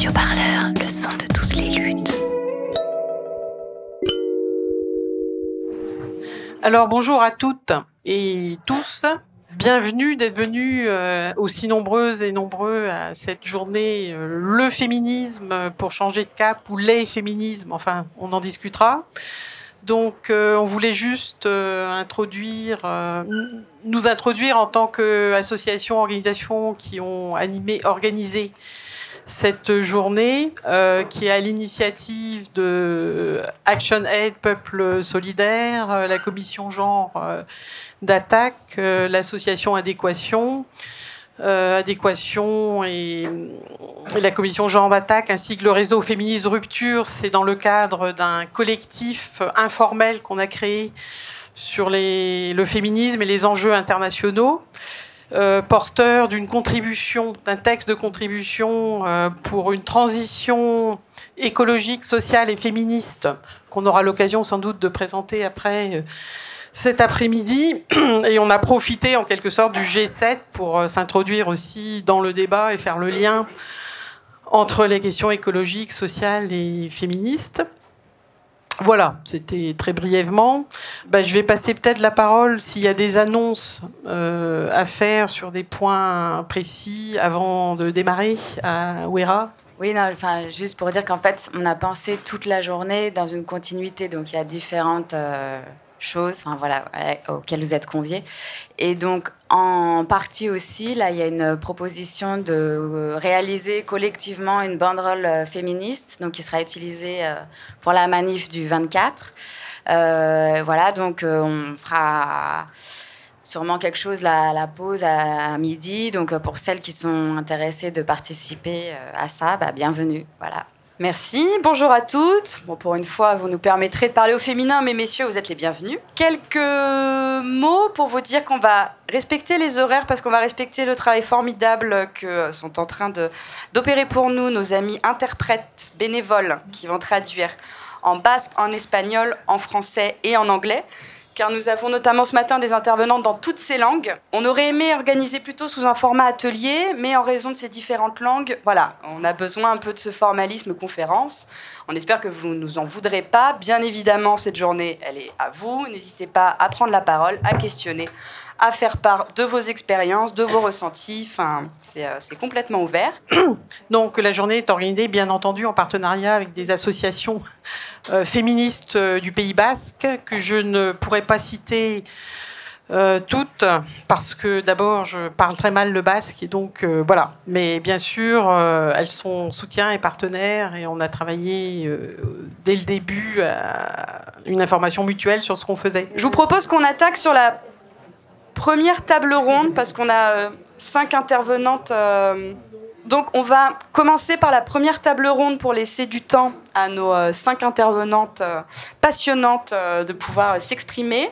Radio Parleur, le son de toutes les luttes. Alors bonjour à toutes et tous. Bienvenue d'être venus euh, aussi nombreuses et nombreux à cette journée euh, Le féminisme pour changer de cap ou les féminismes, enfin on en discutera. Donc euh, on voulait juste introduire, nous introduire en tant qu'association, organisation qui ont animé, organisé cette journée qui est à l'initiative de Action Aid Peuple Solidaire, la commission genre d'attaque, euh, l'association Adéquation, euh, Adéquation et, la commission genre d'attaque, ainsi que le réseau Féministe Rupture. C'est dans le cadre d'un collectif informel qu'on a créé sur le féminisme et les enjeux internationaux. Euh, porteur d'une contribution, d'un texte de contribution pour une transition écologique, sociale et féministe qu'on aura l'occasion sans doute de présenter après cet après-midi et on a profité en quelque sorte du G7 pour euh, s'introduire aussi dans le débat et faire le lien entre les questions écologiques, sociales et féministes. Voilà, c'était très brièvement. Ben, je vais passer peut-être la parole s'il y a des annonces euh, à faire sur des points précis avant de démarrer à Ouera. Oui, non, enfin, juste pour dire qu'en fait, on a pensé toute la journée dans une continuité. Donc, il y a différentes euh, choses, enfin voilà, auxquelles vous êtes conviés. Et donc, en partie aussi, là, il y a une proposition de euh, réaliser collectivement une banderole euh, féministe, donc qui sera utilisée euh, pour la manif du 24. voilà, donc on fera sûrement quelque chose la, la pause à, midi. Donc, pour celles qui sont intéressées de participer à ça, bah, bienvenue. Voilà. Merci, bonjour à toutes. Bon, pour une fois, vous nous permettrez de parler au féminin, mais messieurs, vous êtes les bienvenus. Quelques mots pour vous dire qu'on va respecter les horaires parce qu'on va respecter le travail formidable que sont en train d'opérer pour nous nos amis interprètes bénévoles qui vont traduire en basque, en espagnol, en français et en anglais car nous avons notamment ce matin des intervenantes dans toutes ces langues. On aurait aimé organiser plutôt sous un format atelier, mais en raison de ces différentes langues, voilà, on a besoin un peu de ce formalisme conférence. On espère que vous ne nous en voudrez pas. Bien évidemment, cette journée, elle est à vous. N'hésitez pas à prendre la parole, à questionner, à faire part de vos expériences, de vos ressentis. Enfin, c'est euh, complètement ouvert. Donc la journée est organisée, bien entendu, en partenariat avec des associations euh, féministes euh, du Pays Basque que je ne pourrais pas citer. toutes, parce que d'abord, je parle très mal le basque, et donc voilà. Mais bien sûr, elles sont soutien et partenaires, et on a travaillé dès le début à une information mutuelle sur ce qu'on faisait. Je vous propose qu'on attaque sur la première table ronde parce qu'on a euh, cinq intervenantes. Euh. donc on va commencer par la première table ronde pour laisser du temps à nos euh, cinq intervenantes passionnantes de pouvoir s'exprimer.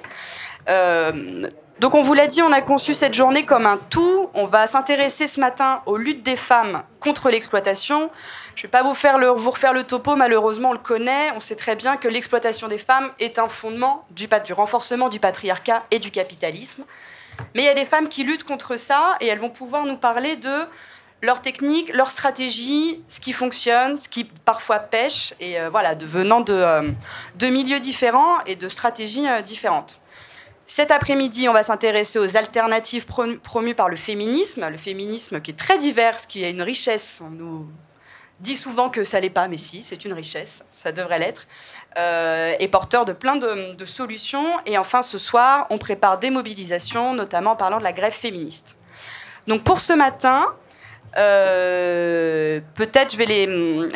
donc on vous l'a dit, on a conçu cette journée comme un tout. On va s'intéresser ce matin aux luttes des femmes contre l'exploitation. Je ne vais pas vous, faire vous refaire le topo, malheureusement on le connaît. On sait très bien que l'exploitation des femmes est un fondement du renforcement du patriarcat et du capitalisme. Mais il y a des femmes qui luttent contre ça et elles vont pouvoir nous parler de leur technique, leur stratégie, ce qui fonctionne, ce qui parfois pêche, et euh, voilà, de, venant euh, de, milieux différents et de stratégies euh, différentes. Cet après-midi, on va s'intéresser aux alternatives promues par le féminisme, le féminisme qui est très divers, qui a une richesse. On nous dit souvent que ça l'est pas, mais si, c'est une richesse, ça devrait l'être, euh, et porteur de plein de, solutions. Et enfin, ce soir, on prépare des mobilisations, notamment en parlant de la grève féministe. Donc pour ce matin, euh, peut-être je vais les,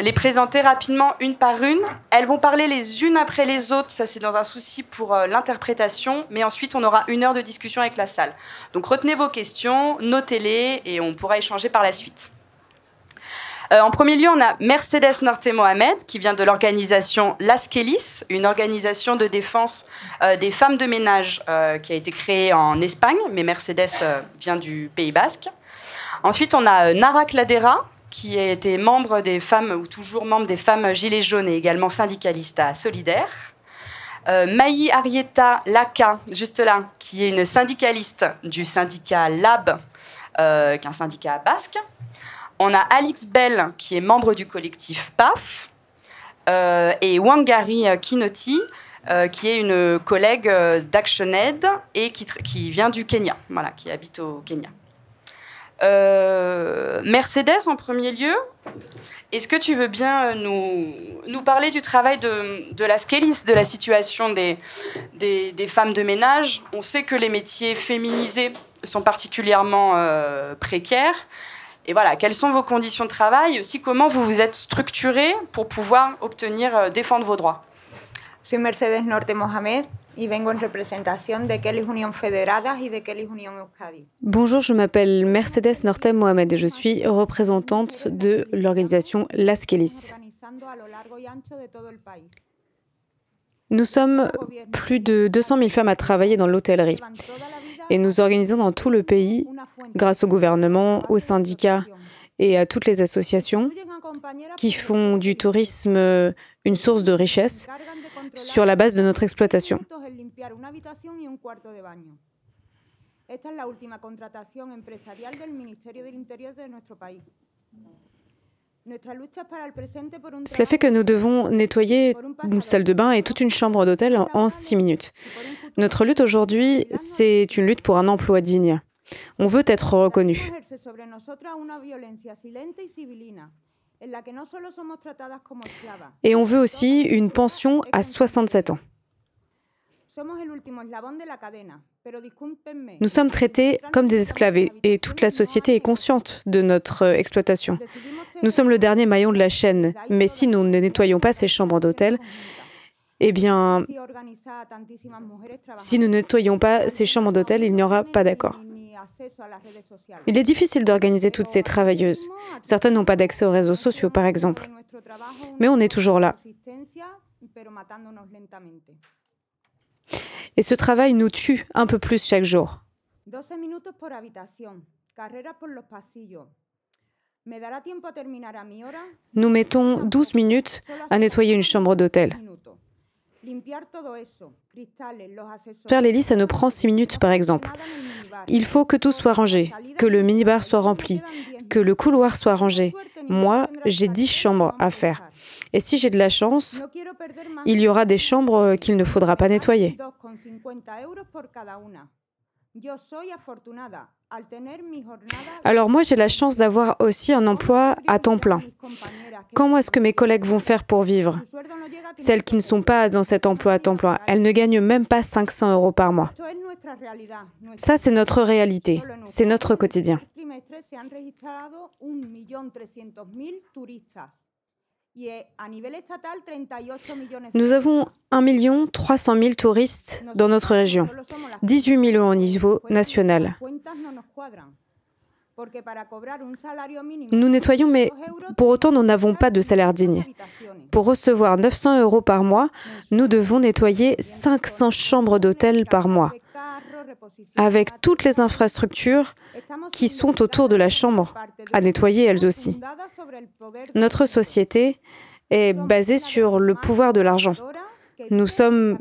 les, présenter rapidement une par une. Elles vont parler les unes après les autres, ça c'est dans un souci pour euh, l'interprétation, mais ensuite on aura une heure de discussion avec la salle. Donc retenez vos questions, notez-les et on pourra échanger par la suite. Euh, en premier lieu, on a Mercedes Norte Mohamed, qui vient de l'organisation Las une organisation de défense euh, des femmes de ménage euh, qui a été créée en Espagne, mais Mercedes vient du Pays Basque. Ensuite, on a Nara Cladera, qui a été membre des femmes, ou toujours membre des femmes Gilets jaunes et également syndicaliste à Solidaire. Maï Arieta Laka, juste là, qui est une syndicaliste du syndicat LAB, qui est un syndicat basque. On a Alix Bell, qui est membre du collectif PAF, euh, et Wangari Kinoti, euh, qui est une collègue euh, d'ActionAid et qui, vient du Kenya, voilà, qui habite au Kenya. Mercedes, en premier lieu, est-ce que tu veux bien nous, parler du travail de, la scéliste, de la situation des, femmes de ménage? On sait que les métiers féminisés sont particulièrement précaires. Et voilà, quelles sont vos conditions de travail et aussi comment vous vous êtes structuré pour pouvoir obtenir, euh, défendre vos droits? Je suis Mercedes Norte Mohamed et vengo en représentation de Kellys Union Federadas et de Kellys Euskadi. Bonjour, je m'appelle Mercedes Norte Mohamed et je suis représentante de l'organisation Las Kellys. Nous sommes plus de 200 000 femmes à travailler dans l'hôtellerie et nous organisons dans tout le pays, grâce au gouvernement, aux syndicats et à toutes les associations qui font du tourisme une source de richesse sur la base de notre exploitation. Cela fait que nous devons nettoyer une salle de bain et toute une chambre d'hôtel en six minutes. Notre lutte aujourd'hui, c'est une lutte pour un emploi digne. On veut être reconnu. Et on veut aussi une pension à 67 ans. Nous sommes traités comme des esclaves et toute la société est consciente de notre exploitation. Nous sommes le dernier maillon de la chaîne, mais si nous ne nettoyons pas ces chambres d'hôtel, eh bien, si nous ne nettoyons pas ces chambres d'hôtel, il n'y aura pas d'accord. Il est difficile d'organiser toutes ces travailleuses. Certaines n'ont pas d'accès aux réseaux sociaux, par exemple. Mais on est toujours là. Et ce travail nous tue un peu plus chaque jour. Nous mettons 12 minutes à nettoyer une chambre d'hôtel. Faire les lits, ça nous prend 6 minutes par exemple. Il faut que tout soit rangé, que le minibar soit rempli, que le couloir soit rangé. Moi, j'ai 10 chambres à faire. Et si j'ai de la chance, il y aura des chambres qu'il ne faudra pas nettoyer. Alors moi, j'ai la chance d'avoir aussi un emploi à temps plein. Comment est-ce que mes collègues vont faire pour vivre? Celles qui ne sont pas dans cet emploi à temps plein, elles ne gagnent même pas 500 euros par mois. Ça, c'est notre réalité, c'est notre quotidien. Nous avons 1 300 000 touristes dans notre région, 18 millions au niveau national. Nous nettoyons, mais pour autant, nous n'avons pas de salaire digne. Pour recevoir 900 euros par mois, nous devons nettoyer 500 chambres d'hôtel par mois, avec toutes les infrastructures qui sont autour de la chambre, à nettoyer elles aussi. Notre société est basée sur le pouvoir de l'argent. Nous sommes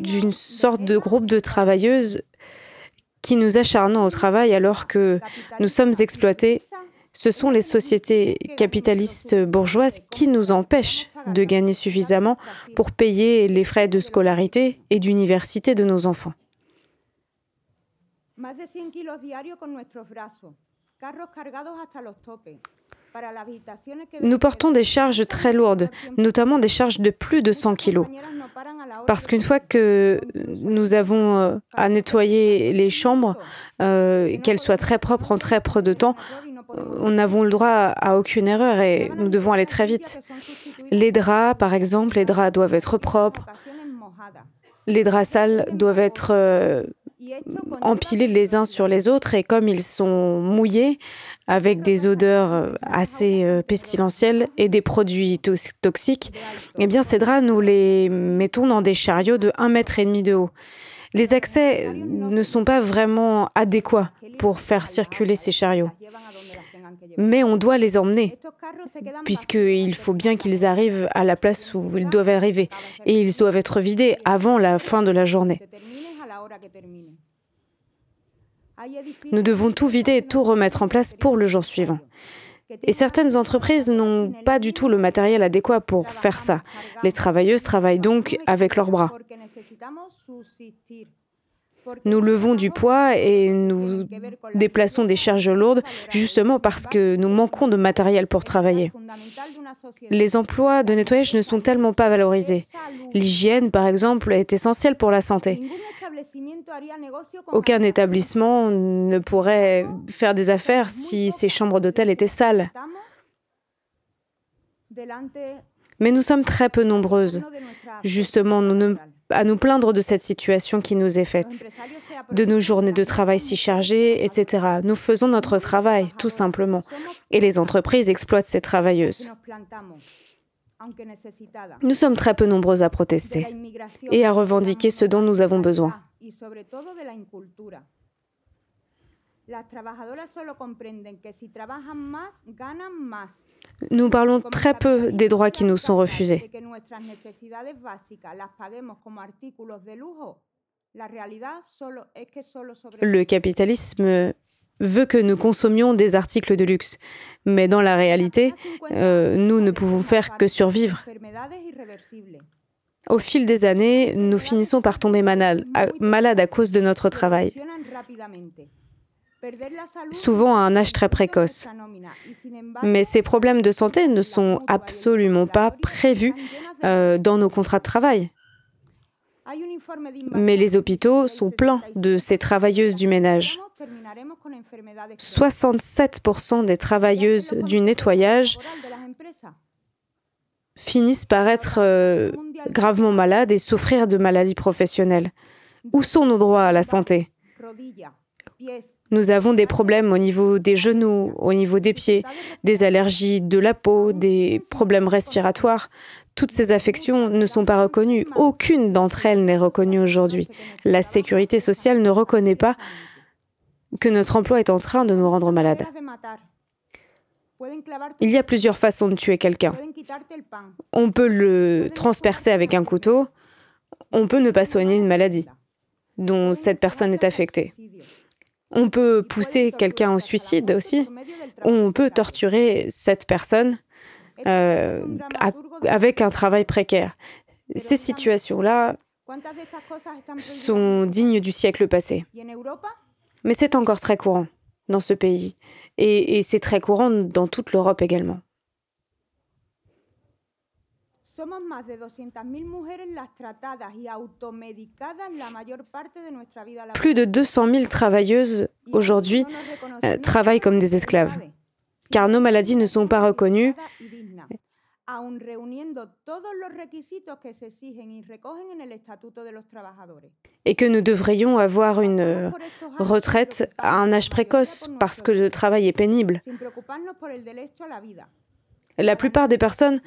d'une sorte de groupe de travailleuses qui nous acharnons au travail alors que nous sommes exploités. Ce sont les sociétés capitalistes bourgeoises qui nous empêchent de gagner suffisamment pour payer les frais de scolarité et d'université de nos enfants. Nous portons des charges très lourdes, notamment des charges de plus de 100 kilos. Parce qu'une fois que nous avons euh, à nettoyer les chambres, euh, qu'elles soient très propres en très peu de temps, nous n'avons le droit à aucune erreur et nous devons aller très vite. Les draps, par exemple, les draps doivent être propres. Les draps sales doivent être euh, empilés les uns sur les autres et comme ils sont mouillés avec des odeurs euh, assez euh, pestilentielles et des produits toxiques, eh bien ces draps, nous les mettons dans des chariots de 1,5 mètre de haut. Les accès ne sont pas vraiment adéquats pour faire circuler ces chariots. Mais on doit les emmener, puisqu'il faut bien qu'ils arrivent à la place où ils doivent arriver. Et ils doivent être vidés avant la fin de la journée. Nous devons tout vider et tout remettre en place pour le jour suivant. Et certaines entreprises n'ont pas du tout le matériel adéquat pour faire ça. Les travailleuses travaillent donc avec leurs bras. Nous levons du poids et nous déplaçons des charges lourdes justement parce que nous manquons de matériel pour travailler. Les emplois de nettoyage ne sont tellement pas valorisés. L'hygiène, par exemple, est essentielle pour la santé. Aucun établissement ne pourrait faire des affaires si ces chambres d'hôtel étaient sales. Mais nous sommes très peu nombreuses. Justement, nous ne à nous plaindre de cette situation qui nous est faite, de nos journées de travail si chargées, etc. Nous faisons notre travail, tout simplement. Et les entreprises exploitent ces travailleuses. Nous sommes très peu nombreux à protester et à revendiquer ce dont nous avons besoin. Nous parlons très peu des droits qui nous sont refusés. Le capitalisme veut que nous consommions des articles de luxe, mais dans la réalité, euh, nous ne pouvons faire que survivre. Au fil des années, nous finissons par tomber malades à cause de notre travail souvent à un âge très précoce. Mais ces problèmes de santé ne sont absolument pas prévus euh, dans nos contrats de travail. Mais les hôpitaux sont pleins de ces travailleuses du ménage. 67% des travailleuses du nettoyage finissent par être euh, gravement malades et souffrir de maladies professionnelles. Où sont nos droits à la santé? nous avons des problèmes au niveau des genoux, au niveau des pieds, des allergies de la peau, des problèmes respiratoires. Toutes ces affections ne sont pas reconnues. Aucune d'entre elles n'est reconnue aujourd'hui. La sécurité sociale ne reconnaît pas que notre emploi est en train de nous rendre malades. Il y a plusieurs façons de tuer quelqu'un. On peut le transpercer avec un couteau, on peut ne pas soigner une maladie dont cette personne est affectée. On peut pousser quelqu'un au suicide aussi. On peut torturer cette personne euh, avec un travail précaire. Ces situations-là sont dignes du siècle passé. Mais c'est encore très courant dans ce pays. et c'est très courant dans toute l'Europe également. Plus de 200 000 travailleuses aujourd'hui euh, travaillent comme des esclaves, car nos maladies ne sont pas reconnues. Et que nous devrions avoir une euh, retraite à un âge précoce parce que le travail est pénible. La plupart des personnes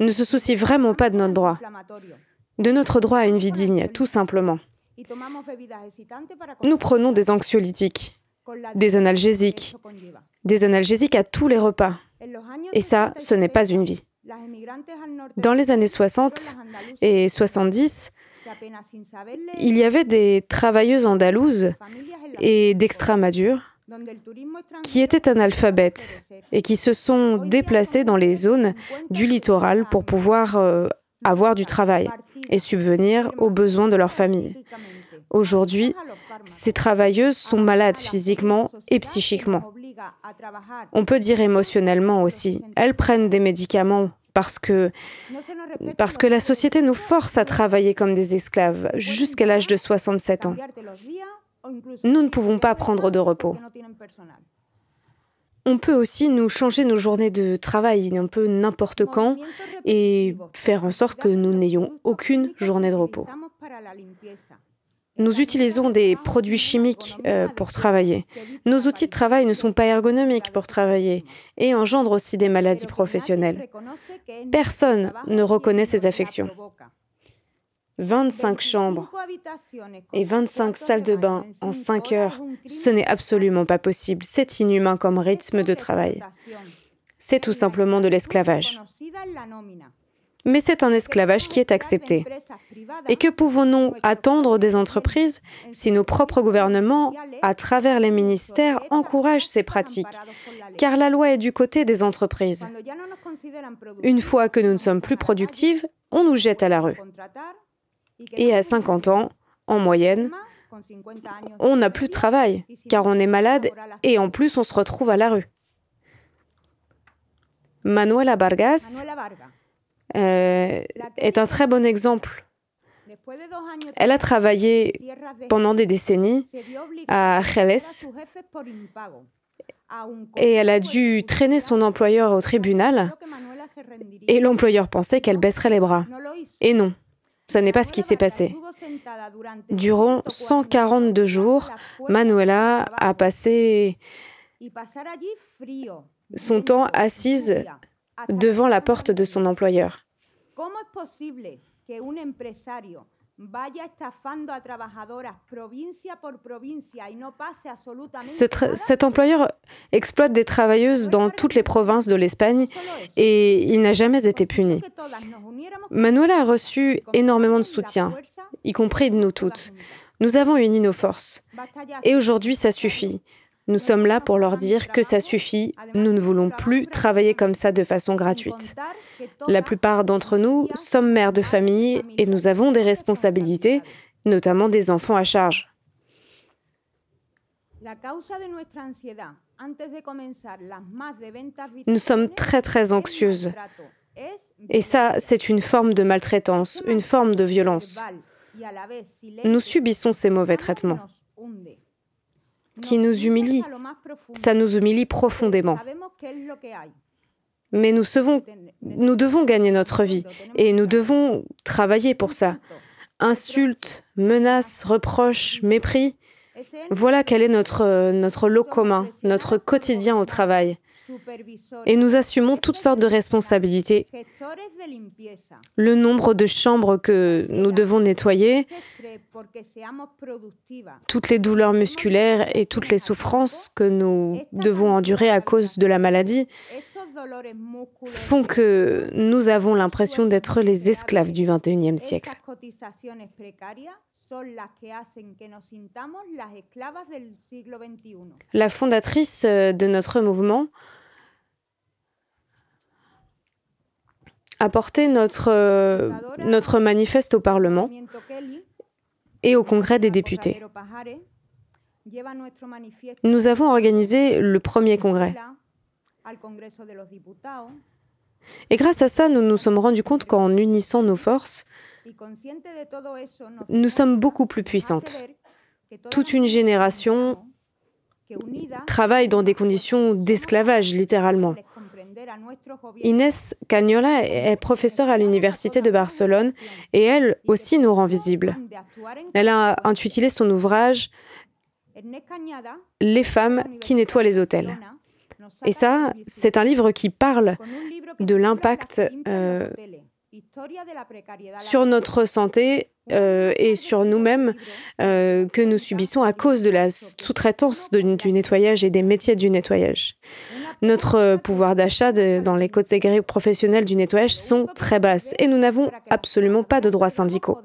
ne se soucient vraiment pas de notre droit, de notre droit à une vie digne, tout simplement. Nous prenons des anxiolytiques, des analgésiques, des analgésiques à tous les repas. Et ça, ce n'est pas une vie. Dans les années 60 et 70, il y avait des travailleuses andalouses et d'Extramadure qui étaient analphabètes et qui se sont déplacés dans les zones du littoral pour pouvoir euh, avoir du travail et subvenir aux besoins de leur famille. Aujourd'hui, ces travailleuses sont malades physiquement et psychiquement. On peut dire émotionnellement aussi. Elles prennent des médicaments parce que, parce que la société nous force à travailler comme des esclaves jusqu'à l'âge de 67 ans. Nous ne pouvons pas prendre de repos. On peut aussi nous changer nos journées de travail un peu n'importe quand et faire en sorte que nous n'ayons aucune journée de repos. Nous utilisons des produits chimiques euh, pour travailler. Nos outils de travail ne sont pas ergonomiques pour travailler et engendrent aussi des maladies professionnelles. Personne ne reconnaît ces affections. 25 chambres et 25 salles de bain en 5 heures, ce n'est absolument pas possible. C'est inhumain comme rythme de travail. C'est tout simplement de l'esclavage. Mais c'est un esclavage qui est accepté. Et que pouvons-nous attendre des entreprises si nos propres gouvernements, à travers les ministères, encouragent ces pratiques? Car la loi est du côté des entreprises. Une fois que nous ne sommes plus productives, on nous jette à la rue. Et à 50 ans, en moyenne, on n'a plus de travail, car on est malade et en plus on se retrouve à la rue. Manuela Vargas euh, est un très bon exemple. Elle a travaillé pendant des décennies à Jerez et elle a dû traîner son employeur au tribunal et l'employeur pensait qu'elle baisserait les bras. Et non, ce n'est pas ce qui s'est passé. Durant 142 jours, Manuela a passé son temps assise devant la porte de son employeur. cet employeur exploite des travailleuses dans toutes les provinces de l'Espagne et il n'a jamais été puni. Manuela a reçu énormément de soutien, y compris de nous toutes. Nous avons uni nos forces. Et aujourd'hui, ça suffit. Nous sommes là pour leur dire que ça suffit, nous ne voulons plus travailler comme ça de façon gratuite. La plupart d'entre nous sommes mères de famille et nous avons des responsabilités, notamment des enfants à charge. Nous sommes très très anxieuses. Et ça, c'est une forme de maltraitance, une forme de violence. Nous subissons ces mauvais traitements qui nous humilie. Ça nous humilie profondément. Mais nous, nous devons gagner notre vie et nous devons travailler pour ça. Insultes, menaces, reproches, mépris, voilà quel est notre, notre lot commun, notre quotidien au travail et nous assumons toutes sortes de responsabilités. Le nombre de chambres que nous devons nettoyer, toutes les douleurs musculaires et toutes les souffrances que nous devons endurer à cause de la maladie font que nous avons l'impression d'être les esclaves du 21e siècle. La fondatrice de notre mouvement apporté notre, euh, notre manifeste au Parlement et au Congrès des députés. Nous avons organisé le premier congrès. Et grâce à ça, nous nous sommes rendus compte qu'en unissant nos forces, nous sommes beaucoup plus puissantes. Toute une génération travaille dans des conditions d'esclavage, littéralement. Inès Cagnola est professeure à l'Université de Barcelone et elle aussi nous rend visibles. Elle a intitulé son ouvrage Les femmes qui nettoient les hôtels. Et ça, c'est un livre qui parle de l'impact euh, sur notre santé euh, et sur nous-mêmes euh, que nous subissons à cause de la sous-traitance du nettoyage et des métiers du nettoyage notre pouvoir d'achat dans les catégories professionnelles du nettoyage sont très basses et nous n'avons absolument pas de droits syndicaux.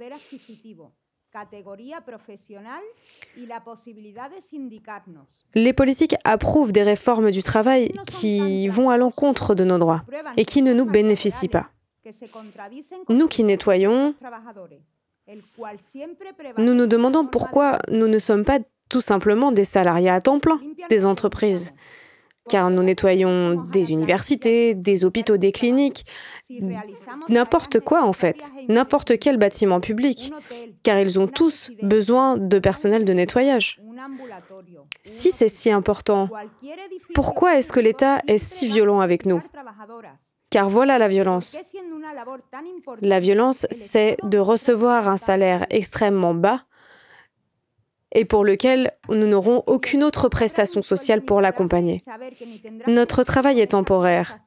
Les politiques approuvent des réformes du travail qui vont à l'encontre de nos droits et qui ne nous bénéficient pas. Nous qui nettoyons, nous nous demandons pourquoi nous ne sommes pas tout simplement des salariés à temps plein des entreprises. car nous nettoyons des universités, des hôpitaux, des cliniques, n'importe quoi en fait, n'importe quel bâtiment public, car ils ont tous besoin de personnel de nettoyage. Si c'est si important, pourquoi est-ce que l'État est si violent avec nous? Car voilà la violence. La violence, c'est de recevoir un salaire extrêmement bas et pour lequel nous n'aurons aucune autre prestation sociale pour l'accompagner. Notre travail est temporaire.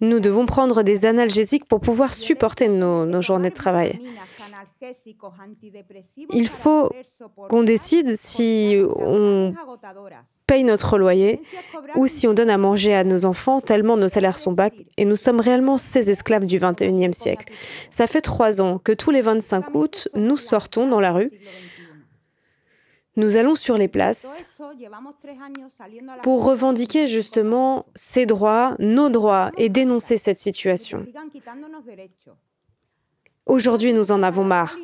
Nous devons prendre des analgésiques pour pouvoir supporter nos, journées de travail. Il faut qu'on décide si on paye notre loyer ou si on donne à manger à nos enfants tellement nos salaires sont bas et nous sommes réellement ces esclaves du 21e siècle. Ça fait trois ans que tous les 25 août, nous sortons dans la rue. Nous allons sur les places pour revendiquer justement ces droits, nos droits et dénoncer cette situation. Aujourd'hui, nous en avons marre.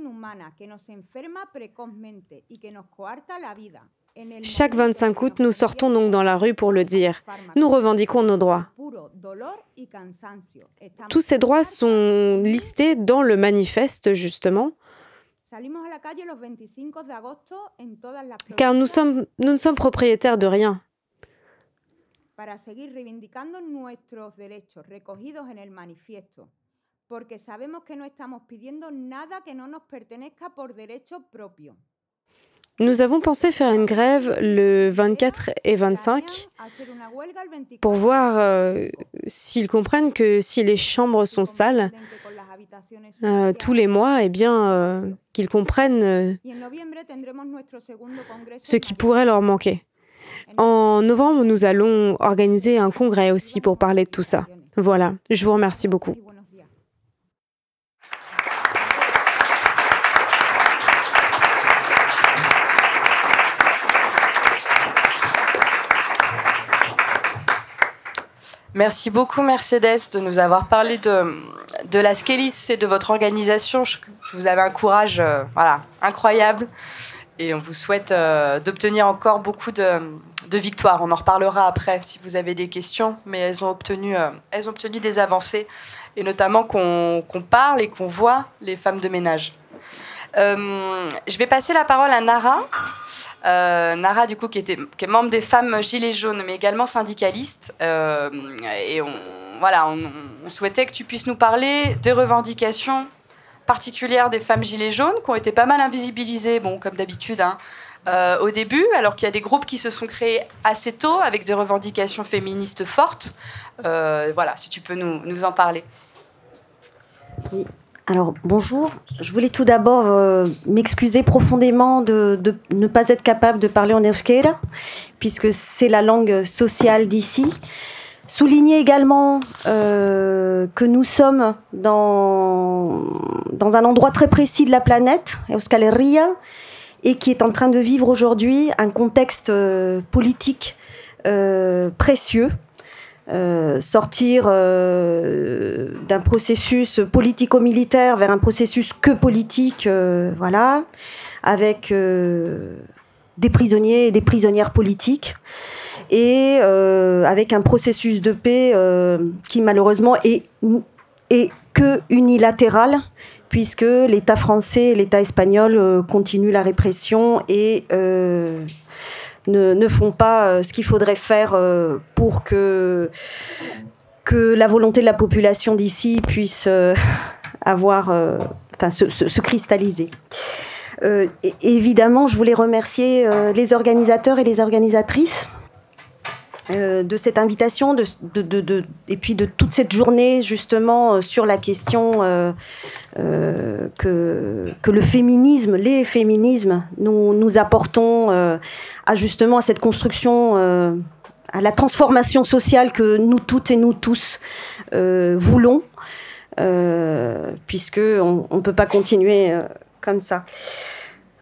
Chaque 25 août, nous sortons donc dans la rue pour le dire. Nous revendiquons nos droits. Tous ces droits sont listés dans le manifeste, justement, car nous, sommes, nous ne sommes propriétaires de rien. para seguir reivindicando nuestros derechos recogidos en el manifiesto, porque sabemos que no estamos pidiendo nada que no nos pertenezca por derecho propio. Nous avons pensé faire une grève le 24 et 25 pour voir euh, s'ils comprennent que si les chambres sont sales euh, tous les mois, eh bien, euh, qu'ils comprennent euh, ce qui pourrait leur manquer. En novembre, nous allons organiser un congrès aussi pour parler de tout ça. Voilà, je vous remercie beaucoup. Merci beaucoup Mercedes de nous avoir parlé de, de la Skélis et de votre organisation. Vous avez un courage euh, voilà, incroyable et on vous souhaite euh, d'obtenir encore beaucoup de, victoires. On en reparlera après si vous avez des questions, mais elles ont obtenu, euh, elles ont obtenu des avancées et notamment qu'on parle et qu'on voit les femmes de ménage. Je vais passer la parole à Nara. Nara, du coup, qui, était, qui est membre des femmes Gilets jaunes, mais également syndicaliste. Et on, voilà, on, souhaitait que tu puisses nous parler des revendications particulières des femmes Gilets jaunes, qui ont été pas mal invisibilisées, bon, comme d'habitude, hein, euh, au début, alors qu'il y a des groupes qui se sont créés assez tôt, avec des revendications féministes fortes. Euh, voilà, si tu peux nous, en parler. Alors, bonjour. Je voulais tout d'abord euh, m'excuser profondément de, de ne pas être capable de parler en euskera, puisque c'est la langue sociale d'ici. Souligner également euh, que nous sommes dans, un endroit très précis de la planète, Euskal Herria, et qui est en train de vivre aujourd'hui un contexte euh, politique euh, précieux. Sortir d'un processus politico-militaire vers un processus que politique, voilà, avec des prisonniers et des prisonnières politiques, et euh, avec un processus de paix euh, qui malheureusement est, que unilatéral, puisque l'État français et l'État espagnol euh, continuent la répression et ne, font pas ce qu'il faudrait faire pour que, que la volonté de la population d'ici puisse avoir, enfin, se, se- se cristalliser. Évidemment, je voulais remercier les organisateurs et les organisatrices euh, de cette invitation et puis de toute cette journée justement euh, sur la question euh, que, le féminisme, les féminismes, nous, nous apportons à justement à cette construction, à la transformation sociale que nous toutes et nous tous voulons, puisque on ne peut pas continuer comme ça.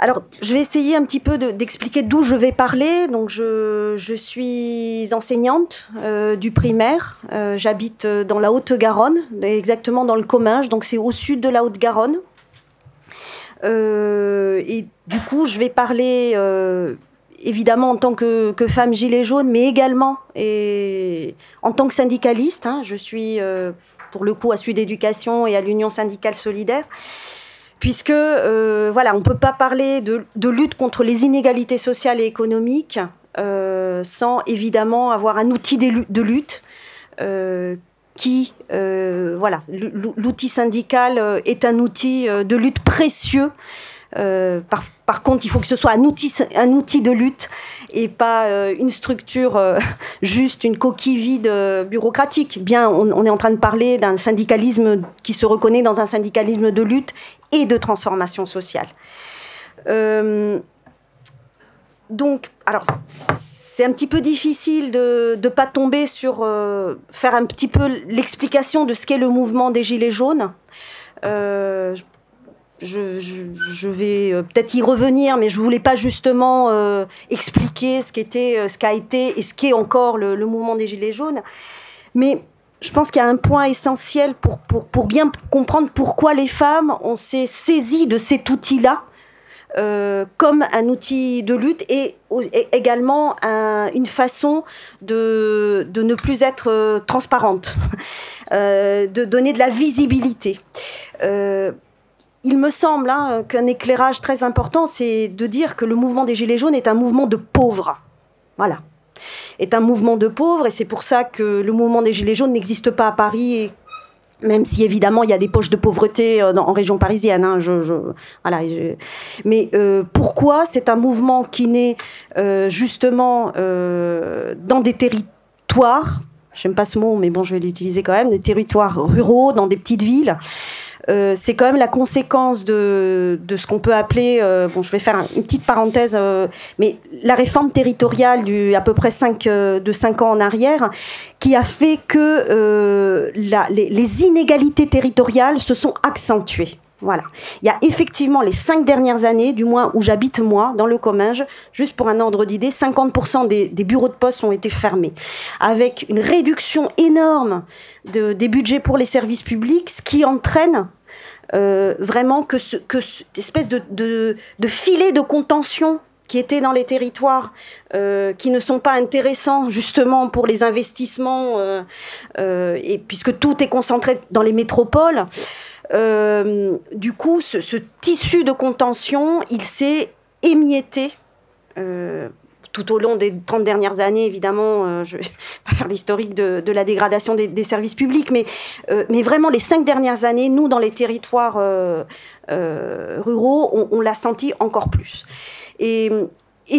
Alors, je vais essayer un petit peu de- d'expliquer d'où je vais parler. Donc, je, suis enseignante euh, du primaire. Euh, J'habite euh, dans la Haute-Garonne, exactement dans le Comminges. Donc, c'est au sud de la Haute-Garonne. Et du coup, je vais parler évidemment en tant que, femme gilet jaune, mais également et en tant que syndicaliste. hein. je suis pour le coup à Sud Éducation et à l'Union syndicale solidaire. Puisque, euh, voilà, on ne peut pas parler de, lutte contre les inégalités sociales et économiques euh, sans évidemment avoir un outil de lu- de lutte euh, qui, voilà, l'outil syndical est un outil de lutte précieux par, par, contre, il faut que ce soit un outil, un outil de lutte et pas une structure juste, une coquille vide bureaucratique. Bien, on, on, est en train de parler d'un syndicalisme qui se reconnaît dans un syndicalisme de lutte et de transformation sociale. donc, alors c'est un petit peu difficile de ne pas tomber sur euh, faire un petit peu l'explication de ce qu'est le mouvement des Gilets jaunes. Euh, je, vais euh, peut-être y revenir, mais je voulais pas justement expliquer ce qu'était, ce qu'a été et ce qu'est encore le, le, mouvement des Gilets jaunes. Mais je pense qu'il y a un point essentiel pour, pour, pour bien comprendre pourquoi les femmes, on s'est saisi de cet outil-là euh, comme un outil de lutte et, également une façon de, de, ne plus être euh, transparente, euh, de donner de la visibilité. il me semble hein, qu'un éclairage très important, c'est de dire que le mouvement des Gilets jaunes est un mouvement de pauvres. Voilà est un mouvement de pauvres et c'est pour ça que le mouvement des Gilets jaunes n'existe pas à Paris même si évidemment il y a des poches de pauvreté euh, en région parisienne. Hein, je, voilà, Mais euh, pourquoi c'est un mouvement qui naît euh, justement dans des territoires, j'aime pas ce mot, mais bon, je vais l'utiliser quand même, des territoires ruraux, dans des petites villes euh, c'est quand même la conséquence de, ce qu'on peut appeler, euh, bon, je vais faire une petite parenthèse, euh, mais la réforme territoriale du à peu près 5, de 5 ans en arrière, qui a fait que les inégalités territoriales se sont accentuées. Voilà. Il y a effectivement les cinq dernières années, du moins où j'habite moi, dans le Comminges, juste pour un ordre d'idée, 50% des, bureaux de poste ont été fermés, avec une réduction énorme de, des budgets pour les services publics, ce qui entraîne euh, vraiment que, ce, que cette espèce de, filet de contention qui était dans les territoires, euh, qui ne sont pas intéressants justement pour les investissements, euh et puisque tout est concentré dans les métropoles. Euh, du coup, ce, tissu de contention, il s'est émietté euh, tout au long des 30 dernières années, évidemment, euh, je ne vais pas faire l'historique de, la dégradation des, services publics, mais, vraiment les cinq dernières années, nous, dans les territoires ruraux, on, l'a senti encore plus. Et,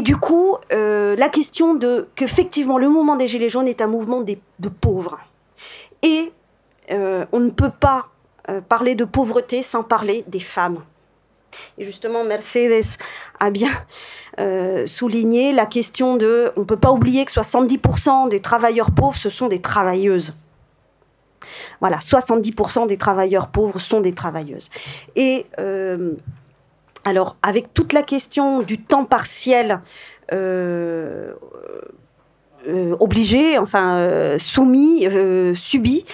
du coup, la question de qu'effectivement, le mouvement des Gilets jaunes est un mouvement de pauvres. Et on ne peut pas parler de pauvreté sans parler des femmes. Et justement, Mercedes a bien euh, souligné la question de, on ne peut pas oublier que 70% des travailleurs pauvres, ce sont des travailleuses. Voilà, 70% des travailleurs pauvres sont des travailleuses. Et euh, alors, avec toute la question du temps partiel euh, euh obligé, enfin euh, soumis, euh, subi,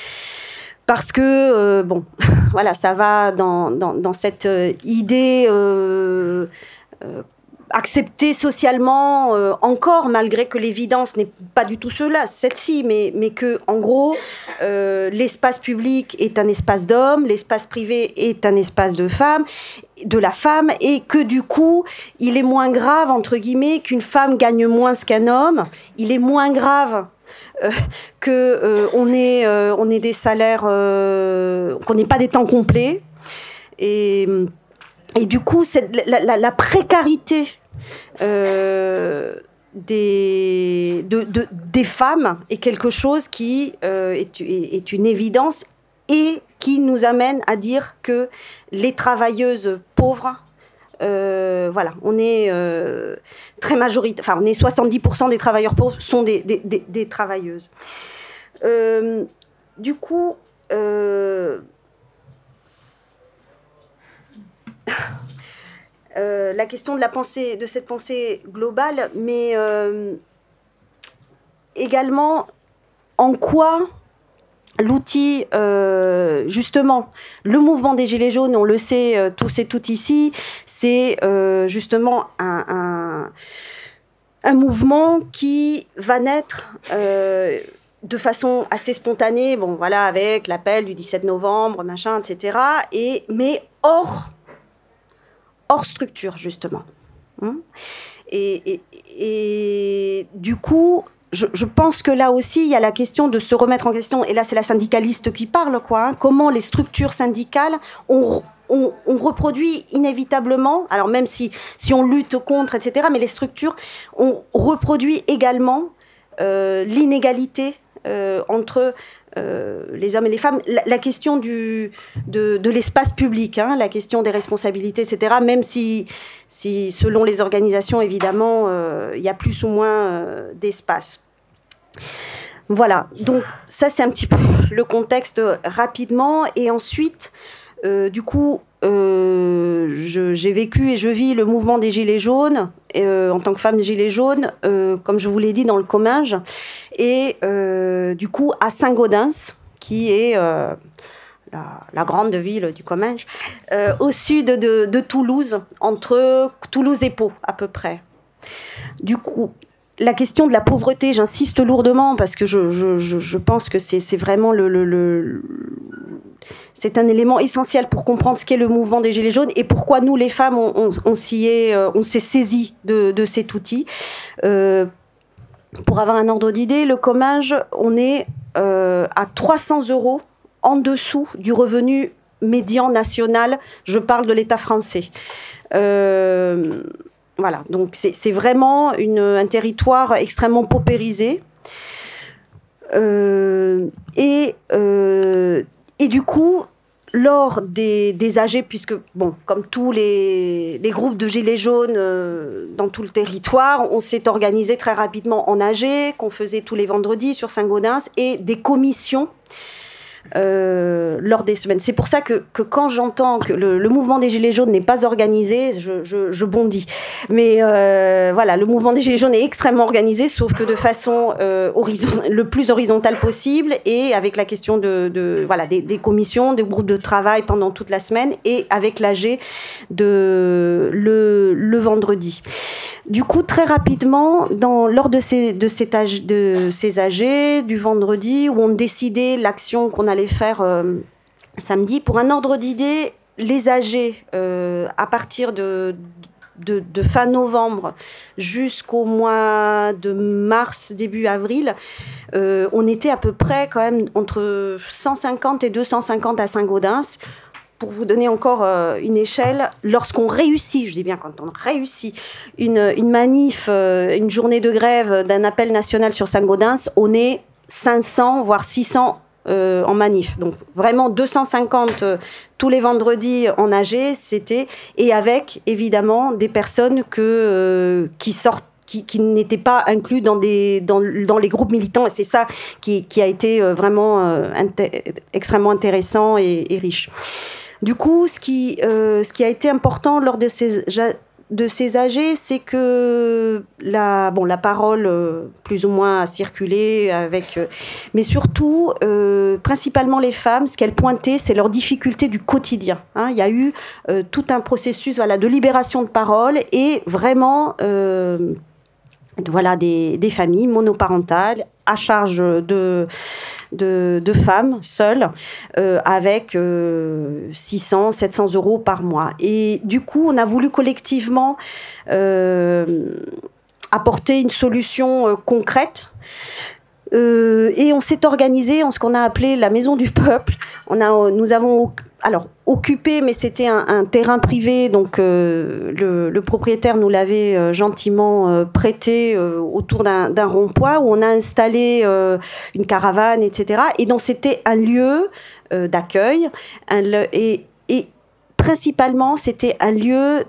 parce que, euh, bon, voilà, ça va dans, dans, cette euh, idée euh, acceptée socialement encore, malgré que l'évidence n'est pas du tout cela, cette-ci, mais, mais que, en gros, l'espace public est un espace d'homme, l'espace privé est un espace de femme, de la femme, et que du coup, il est moins grave, entre guillemets, qu'une femme gagne moins qu'un homme, il est moins grave que euh, on ait euh, on ait des salaires euh, qu'on n'ait pas des temps complets. Et et du coup la, la, précarité euh, des, de, de, des femmes est quelque chose qui euh, est, une évidence et qui nous amène à dire que les travailleuses pauvres euh, voilà, on est euh, très majoritaire, enfin, on est 70% des travailleurs pauvres sont des, travailleuses. Euh, du coup, la question de la pensée, de cette pensée globale, mais également en quoi l'outil, justement, le mouvement des Gilets jaunes, on le sait tous et toutes ici, c'est euh, justement un, mouvement qui va naître euh, de façon assez spontanée, bon voilà, avec l'appel du 17 novembre, machin, etc., et, mais hors, hors structure, justement. Hum et, du coup, je, je, pense que là aussi, il y a la question de se remettre en question, et là c'est la syndicaliste qui parle, quoi, hein, comment les structures syndicales ont, on, reproduit inévitablement, alors même si, on lutte contre, etc., mais les structures, on reproduit également euh, l'inégalité euh, entre euh, les hommes et les femmes. La, question de l'espace public, hein, la question des responsabilités, etc., même si, si selon les organisations, évidemment, il y a plus ou moins d'espace. Voilà, donc ça c'est un petit peu le contexte rapidement. Et ensuite, euh, du coup, euh, j'ai vécu et je vis le mouvement des Gilets jaunes euh, en tant que femme Gilets jaunes, comme je vous l'ai dit, dans le Comminges. Et du coup, à Saint-Gaudens, qui est la, grande ville du Comminges, au sud de, de, Toulouse, entre Toulouse et Pau, à peu près. Du coup, la question de la pauvreté, j'insiste lourdement parce que je, pense que c'est vraiment le, c'est un élément essentiel pour comprendre ce qu'est le mouvement des Gilets jaunes et pourquoi nous, les femmes, on, euh, s'est saisi de, cet outil. Euh, pour avoir un ordre d'idée, le commage, on est euh, à 300 euros en dessous du revenu médian national. Je parle de l'État français. Voilà, donc c'est vraiment un territoire extrêmement paupérisé. Euh, et, euh, et du coup, lors des, des, AG, puisque, bon, comme tous les, groupes de Gilets jaunes euh, dans tout le territoire, on s'est organisé très rapidement en AG, qu'on faisait tous les vendredis sur Saint-Gaudens, et des commissions euh, lors des semaines. C'est pour ça que, quand j'entends que le, mouvement des Gilets jaunes n'est pas organisé, je, bondis. Mais euh, voilà, le mouvement des Gilets jaunes est extrêmement organisé, sauf que de façon euh, le plus horizontale possible et avec la question de, voilà, des, commissions, des groupes de travail pendant toute la semaine et avec l'AG de le, le vendredi. Du coup, très rapidement, lors de ces, de, de ces AG du vendredi, où on décidait l'action qu'on allait faire euh, samedi, pour un ordre d'idée, les AG, euh, à partir de, de, fin novembre jusqu'au mois de mars, début avril, euh, on était à peu près quand même entre 150 et 250 à Saint-Gaudens pour vous donner encore euh, une échelle, lorsqu'on réussit, je dis bien quand on réussit, une, une manif, euh, une journée de grève d'un appel national sur Saint-Gaudens, on est 500, voire 600 euh, en manif. Donc vraiment 250 tous les vendredis en AG, c'était, et avec évidemment des personnes qui sortent qui, n'étaient pas inclus dans, les groupes militants. Et c'est ça qui, a été vraiment extrêmement intéressant et riche. Du coup, ce qui, euh, ce qui a été important lors de ces, de ces AG, c'est que la, parole, euh, plus ou moins, a circulé, avec, euh, mais surtout, principalement les femmes, ce qu'elles pointaient, c'est leurs difficultés du quotidien. Hein. Il y a eu tout un processus de libération de parole et vraiment voilà, des, familles monoparentales à charge de de, femmes seules euh, avec 600, euh, 700 euros par mois. Et du coup, on a voulu collectivement euh, apporter une solution concrète. Et on s'est organisé en ce qu'on a appelé la maison du peuple. On a, nous avons alors occupé, mais c'était un, terrain privé, donc euh, le, propriétaire nous l'avait euh, gentiment euh, prêté autour d'un rond-point où on a installé une caravane, etc. Et donc c'était un lieu d'accueil, principalement, c'était un lieu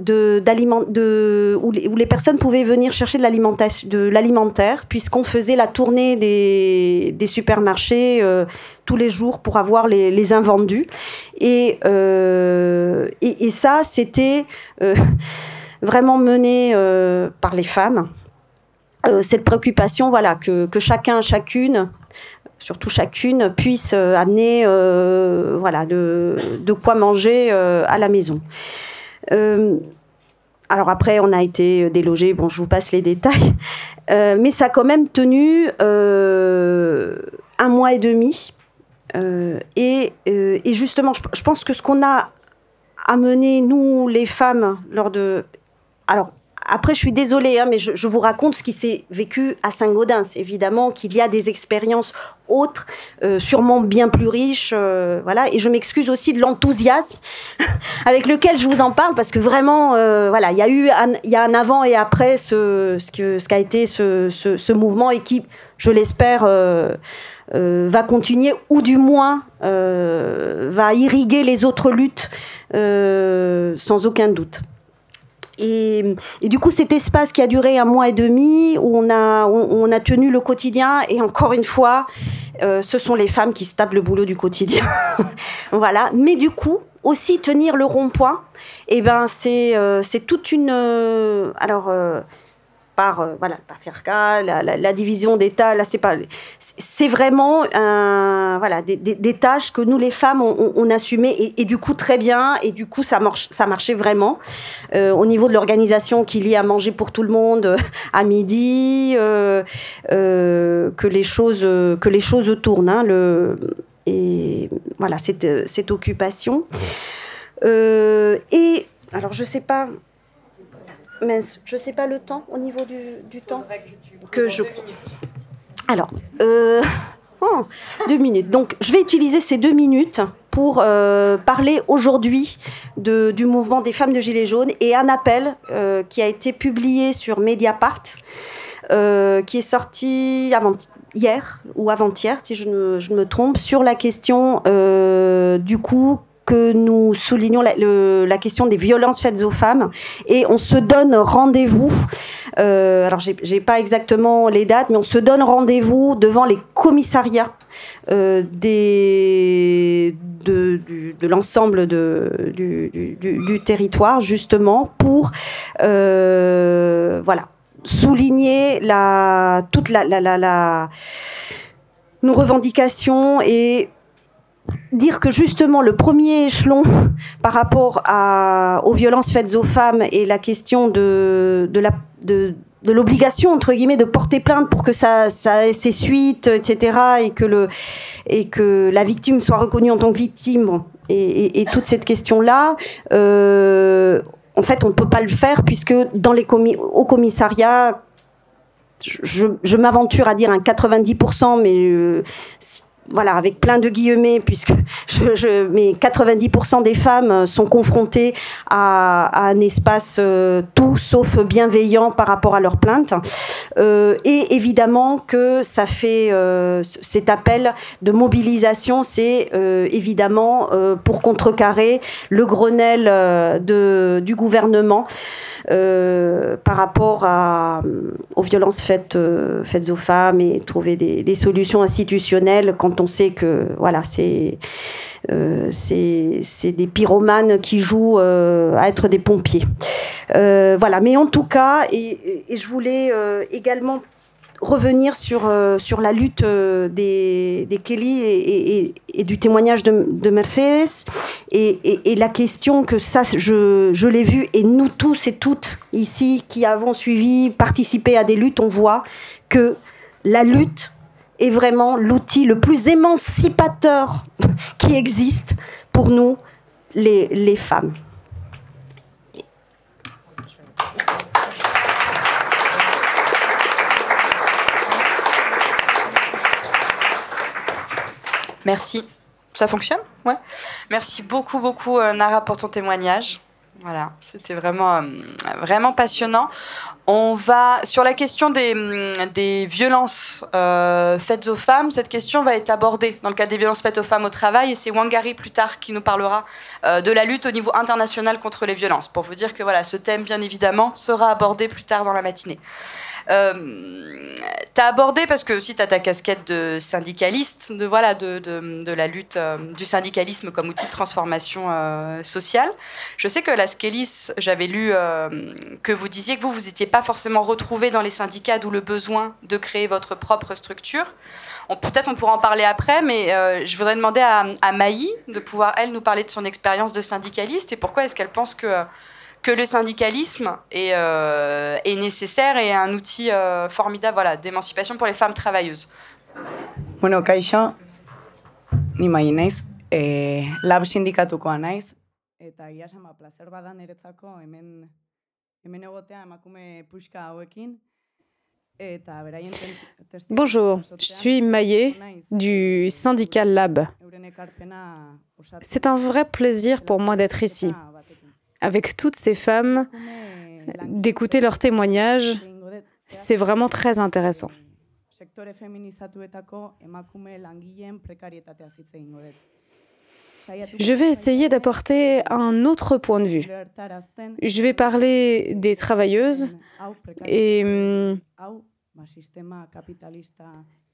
où, les, personnes pouvaient venir chercher de l'alimentaire, puisqu'on faisait la tournée des, supermarchés euh, tous les jours pour avoir les, invendus. Et, euh, et, ça, c'était euh, vraiment mené par les femmes. cette préoccupation, voilà, que chacun, chacune surtout chacune, puisse euh, amener euh, voilà, de, quoi manger euh, à la maison. alors après, on a été délogé, bon, je vous passe les détails, mais ça a quand même tenu un mois et demi. Et, et, justement, je, je, pense que ce qu'on a amené, nous, les femmes, lors de... Alors, après, je suis désolée, hein, mais je, vous raconte ce qui s'est vécu à Saint-Gaudens. Évidemment qu'il y a des expériences autres, euh, sûrement bien plus riches. Euh, voilà. Et je m'excuse aussi de l'enthousiasme avec lequel je vous en parle, parce que vraiment, euh, voilà, il y a eu un, y a un avant et après ce, ce, que, ce qu'a été ce, ce, mouvement et qui, je l'espère, va continuer, ou du moins va irriguer les autres luttes, sans aucun doute. Et, du coup, cet espace qui a duré un mois et demi, où on a, a tenu le quotidien, et encore une fois, euh, ce sont les femmes qui se tapent le boulot du quotidien. voilà. Mais du coup, aussi tenir le rond-point, eh ben, c'est euh, toute une. Euh, alors par euh, voilà, le patriarcat, la, division d'État. Là, c'est pas, c'est vraiment voilà, des, tâches que nous les femmes on, on, assumé et, du coup très bien et du coup ça marche, ça marchait vraiment euh, au niveau de l'organisation qu'il y a à manger pour tout le monde euh, à midi, que les choses que les choses tournent. Hein, le, et voilà cette, cette occupation. et alors je sais pas mince, je sais pas le temps au niveau du, temps que, je. Alors, euh, oh, deux minutes. Donc, je vais utiliser ces deux minutes pour euh, parler aujourd'hui du mouvement des femmes de Gilets jaunes et un appel euh, qui a été publié sur Mediapart, qui est sorti avant hier ou avant-hier, si je, ne, je me trompe, sur la question du coup que nous soulignons la, question des violences faites aux femmes et on se donne rendez-vous. Euh, alors, j'ai pas exactement les dates, mais on se donne rendez-vous devant les commissariats euh, des, de, l'ensemble du, du, territoire, justement, pour euh, voilà, souligner la, toute la, la, la nos revendications et dire que justement le premier échelon par rapport à, aux violences faites aux femmes et la question de, de la, de, de l'obligation entre guillemets de porter plainte pour que ça, ça ait ses suites, etc. et que le et que la victime soit reconnue en tant que victime et, et, toute cette question là. Euh, en fait, on ne peut pas le faire puisque dans les commis au commissariat, je, je m'aventure à dire un 90%, mais euh, voilà, avec plein de guillemets, puisque je, mais 90% des femmes sont confrontées à, un espace euh, tout sauf bienveillant par rapport à leurs plaintes. Euh, et évidemment que ça fait euh, cet appel de mobilisation, c'est évidemment pour contrecarrer le Grenelle du gouvernement. par rapport aux violences faites, aux femmes et trouver des, solutions institutionnelles on sait que voilà, c'est euh, c'est des pyromanes qui jouent euh, à être des pompiers. Euh, voilà, mais en tout cas, et, je voulais également revenir sur, sur la lutte des, des Kelly et, et, du témoignage de, de Mercedes et, la question que ça, je, je l'ai vu et nous tous et toutes ici qui avons suivi, participé à des luttes, on voit que la lutte est vraiment l'outil le plus émancipateur qui existe pour nous, les, femmes. Merci. Ça fonctionne? Ouais. Merci beaucoup, beaucoup, euh, Nara, pour ton témoignage. Voilà, c'était vraiment, euh, vraiment passionnant. On va sur la question des, mm, des violences euh, faites aux femmes. Cette question va être abordée dans le cadre des violences faites aux femmes au travail, et c'est Wangari plus tard qui nous parlera euh, de la lutte au niveau international contre les violences. Pour vous dire que voilà, ce thème, bien évidemment, sera abordé plus tard dans la matinée. Euh, tu as abordé, parce que aussi tu as ta casquette de syndicaliste, de, voilà, de, de, la lutte euh, du syndicalisme comme outil de transformation euh, sociale. Je sais que la Skélis, j'avais lu que vous disiez que vous, vous n'étiez pas forcément retrouvé dans les syndicats, d'où le besoin de créer votre propre structure. Peut-être on pourra en parler après, mais je voudrais demander à Maï de pouvoir, elle, nous parler de son expérience de syndicaliste et pourquoi est-ce qu'elle pense que que le syndicalisme est, euh, est nécessaire et un outil euh, formidable voilà, d'émancipation pour les femmes travailleuses. Bueno, kaixo, ni mai naiz, e, lab sindikatukoa naiz, eta egia esan ba, placer bada niretzako hemen, hemen egotea emakume puxka hauekin, eta beraien ten- testigu Bonjour, je suis Maillé du syndicat Lab. C'est un vrai plaisir pour moi d'être ici. Avec toutes ces femmes, d'écouter leurs témoignages. C'est vraiment très intéressant. Je vais essayer d'apporter un autre point de vue. Je vais parler des travailleuses et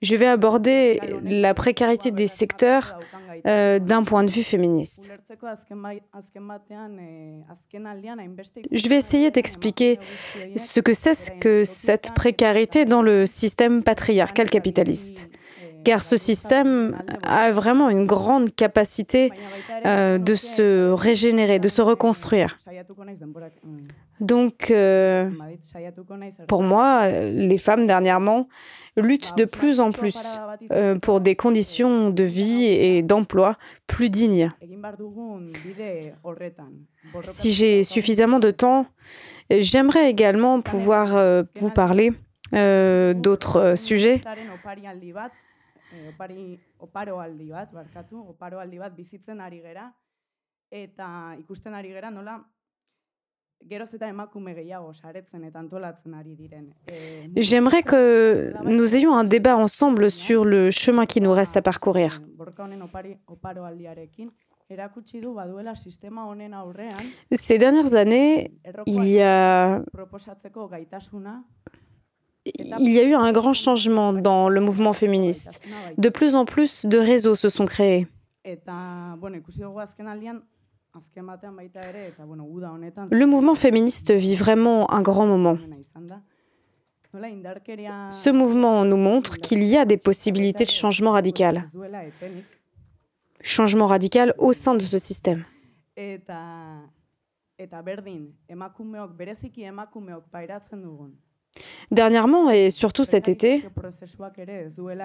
je vais aborder la précarité des secteurs euh, d'un point de vue féministe. Je vais essayer d'expliquer ce que c'est que cette précarité dans le système patriarcal capitaliste. Car ce système a vraiment une grande capacité euh, de se régénérer, de se reconstruire. Donc, euh, pour moi, les femmes dernièrement luttent de plus en plus euh, pour des conditions de vie et d'emploi plus dignes. Si j'ai suffisamment de temps, j'aimerais également pouvoir euh, vous parler euh, d'autres sujets. J'aimerais que nous ayons un débat ensemble sur le chemin qui nous reste à parcourir. Aurrean Ces dernières années, il y a, il y a eu un grand changement dans le mouvement féministe. De plus en plus de réseaux se sont créés. Le mouvement féministe vit vraiment un grand moment. Ce mouvement nous montre qu'il y a des possibilités de changement radical. Changement radical au sein de ce système. Dernièrement, et surtout cet été,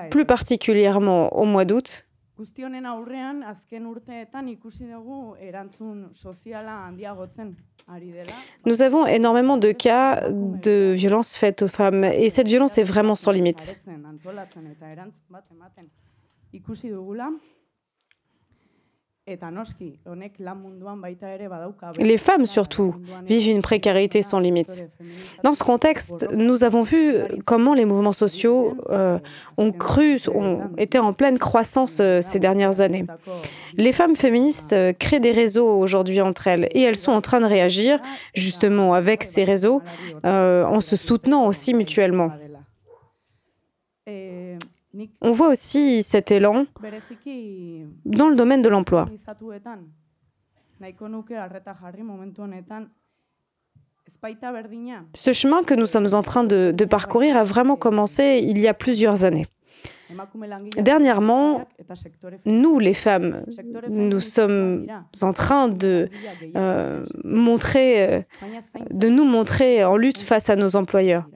plus particulièrement au mois d'août, Guzti honen aurrean, azken urteetan ikusi dugu erantzun soziala handiagotzen ari dela. nous avons énormément de cas de violences faites aux femmes. Et cette violence est vraiment sans limite. Les femmes, surtout, vivent une précarité sans limite. Dans ce contexte, nous avons vu comment les mouvements sociaux euh, ont cru, ont été en pleine croissance euh, ces dernières années. Les femmes féministes euh, créent des réseaux aujourd'hui entre elles et elles sont en train de réagir justement avec ces réseaux euh, en se soutenant aussi mutuellement. On voit aussi cet élan dans le domaine de l'emploi. Ce chemin que nous sommes en train de, de parcourir a vraiment commencé il y a plusieurs années. Dernièrement, Nous, les femmes, nous sommes en train de euh, montrer, euh, de nous montrer en lutte face à nos employeurs.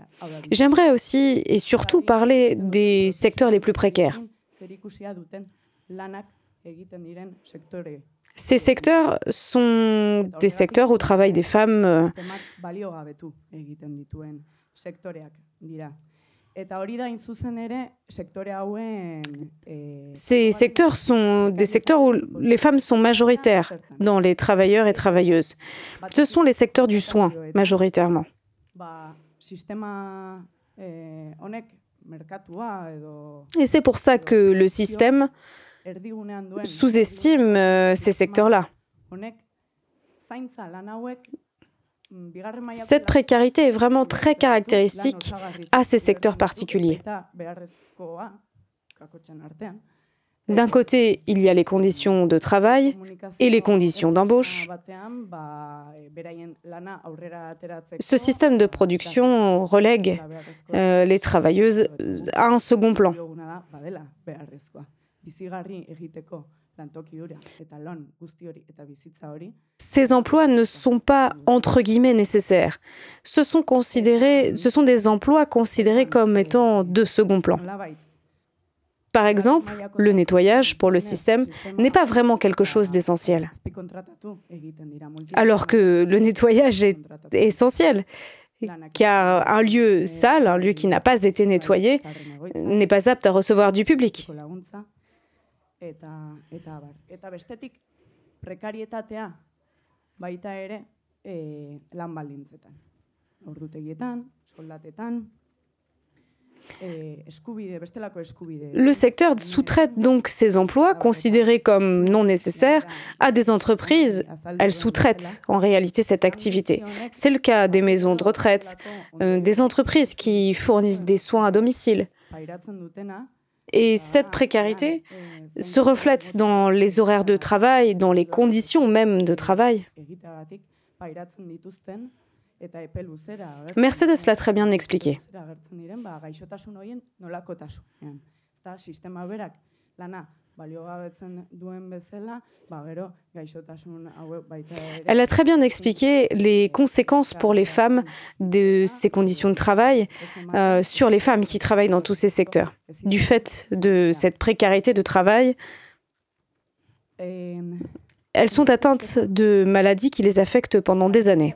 J'aimerais aussi et surtout parler des secteurs les plus précaires. Ces secteurs sont des secteurs où travaillent des femmes euh, Ces secteurs sont des secteurs où les femmes sont majoritaires dans les travailleurs et travailleuses. Ce sont les secteurs du soin, majoritairement. Eh, Et c'est pour ça que le système sous-estime euh, ces secteurs-là. mm, Cette précarité est vraiment très caractéristique à ces secteurs particuliers. D'un côté, il y a les conditions de travail et les conditions d'embauche. Ce système de production relègue euh, les travailleuses à un second plan. Ces emplois ne sont pas entre guillemets nécessaires. Ce sont des emplois considérés comme étant de second plan. Par exemple, le nettoyage pour le système n'est pas vraiment quelque chose d'essentiel. Alors que le nettoyage est essentiel, car un lieu sale, un lieu qui n'a pas été nettoyé, n'est pas apte à recevoir du public. Le secteur sous-traite donc ces emplois considérés comme non nécessaires à des entreprises. Elles sous-traitent en réalité cette activité. C'est le cas des maisons de retraite, euh, des entreprises qui fournissent des soins à domicile. Et cette précarité se reflète dans les horaires de travail, dans les conditions même de travail. Mercedes l'a très bien expliqué. Elle a très bien expliqué les conséquences pour les femmes de ces conditions de travail euh, sur les femmes qui travaillent dans tous ces secteurs. Du fait de cette précarité de travail, elles sont atteintes de maladies qui les affectent pendant des années.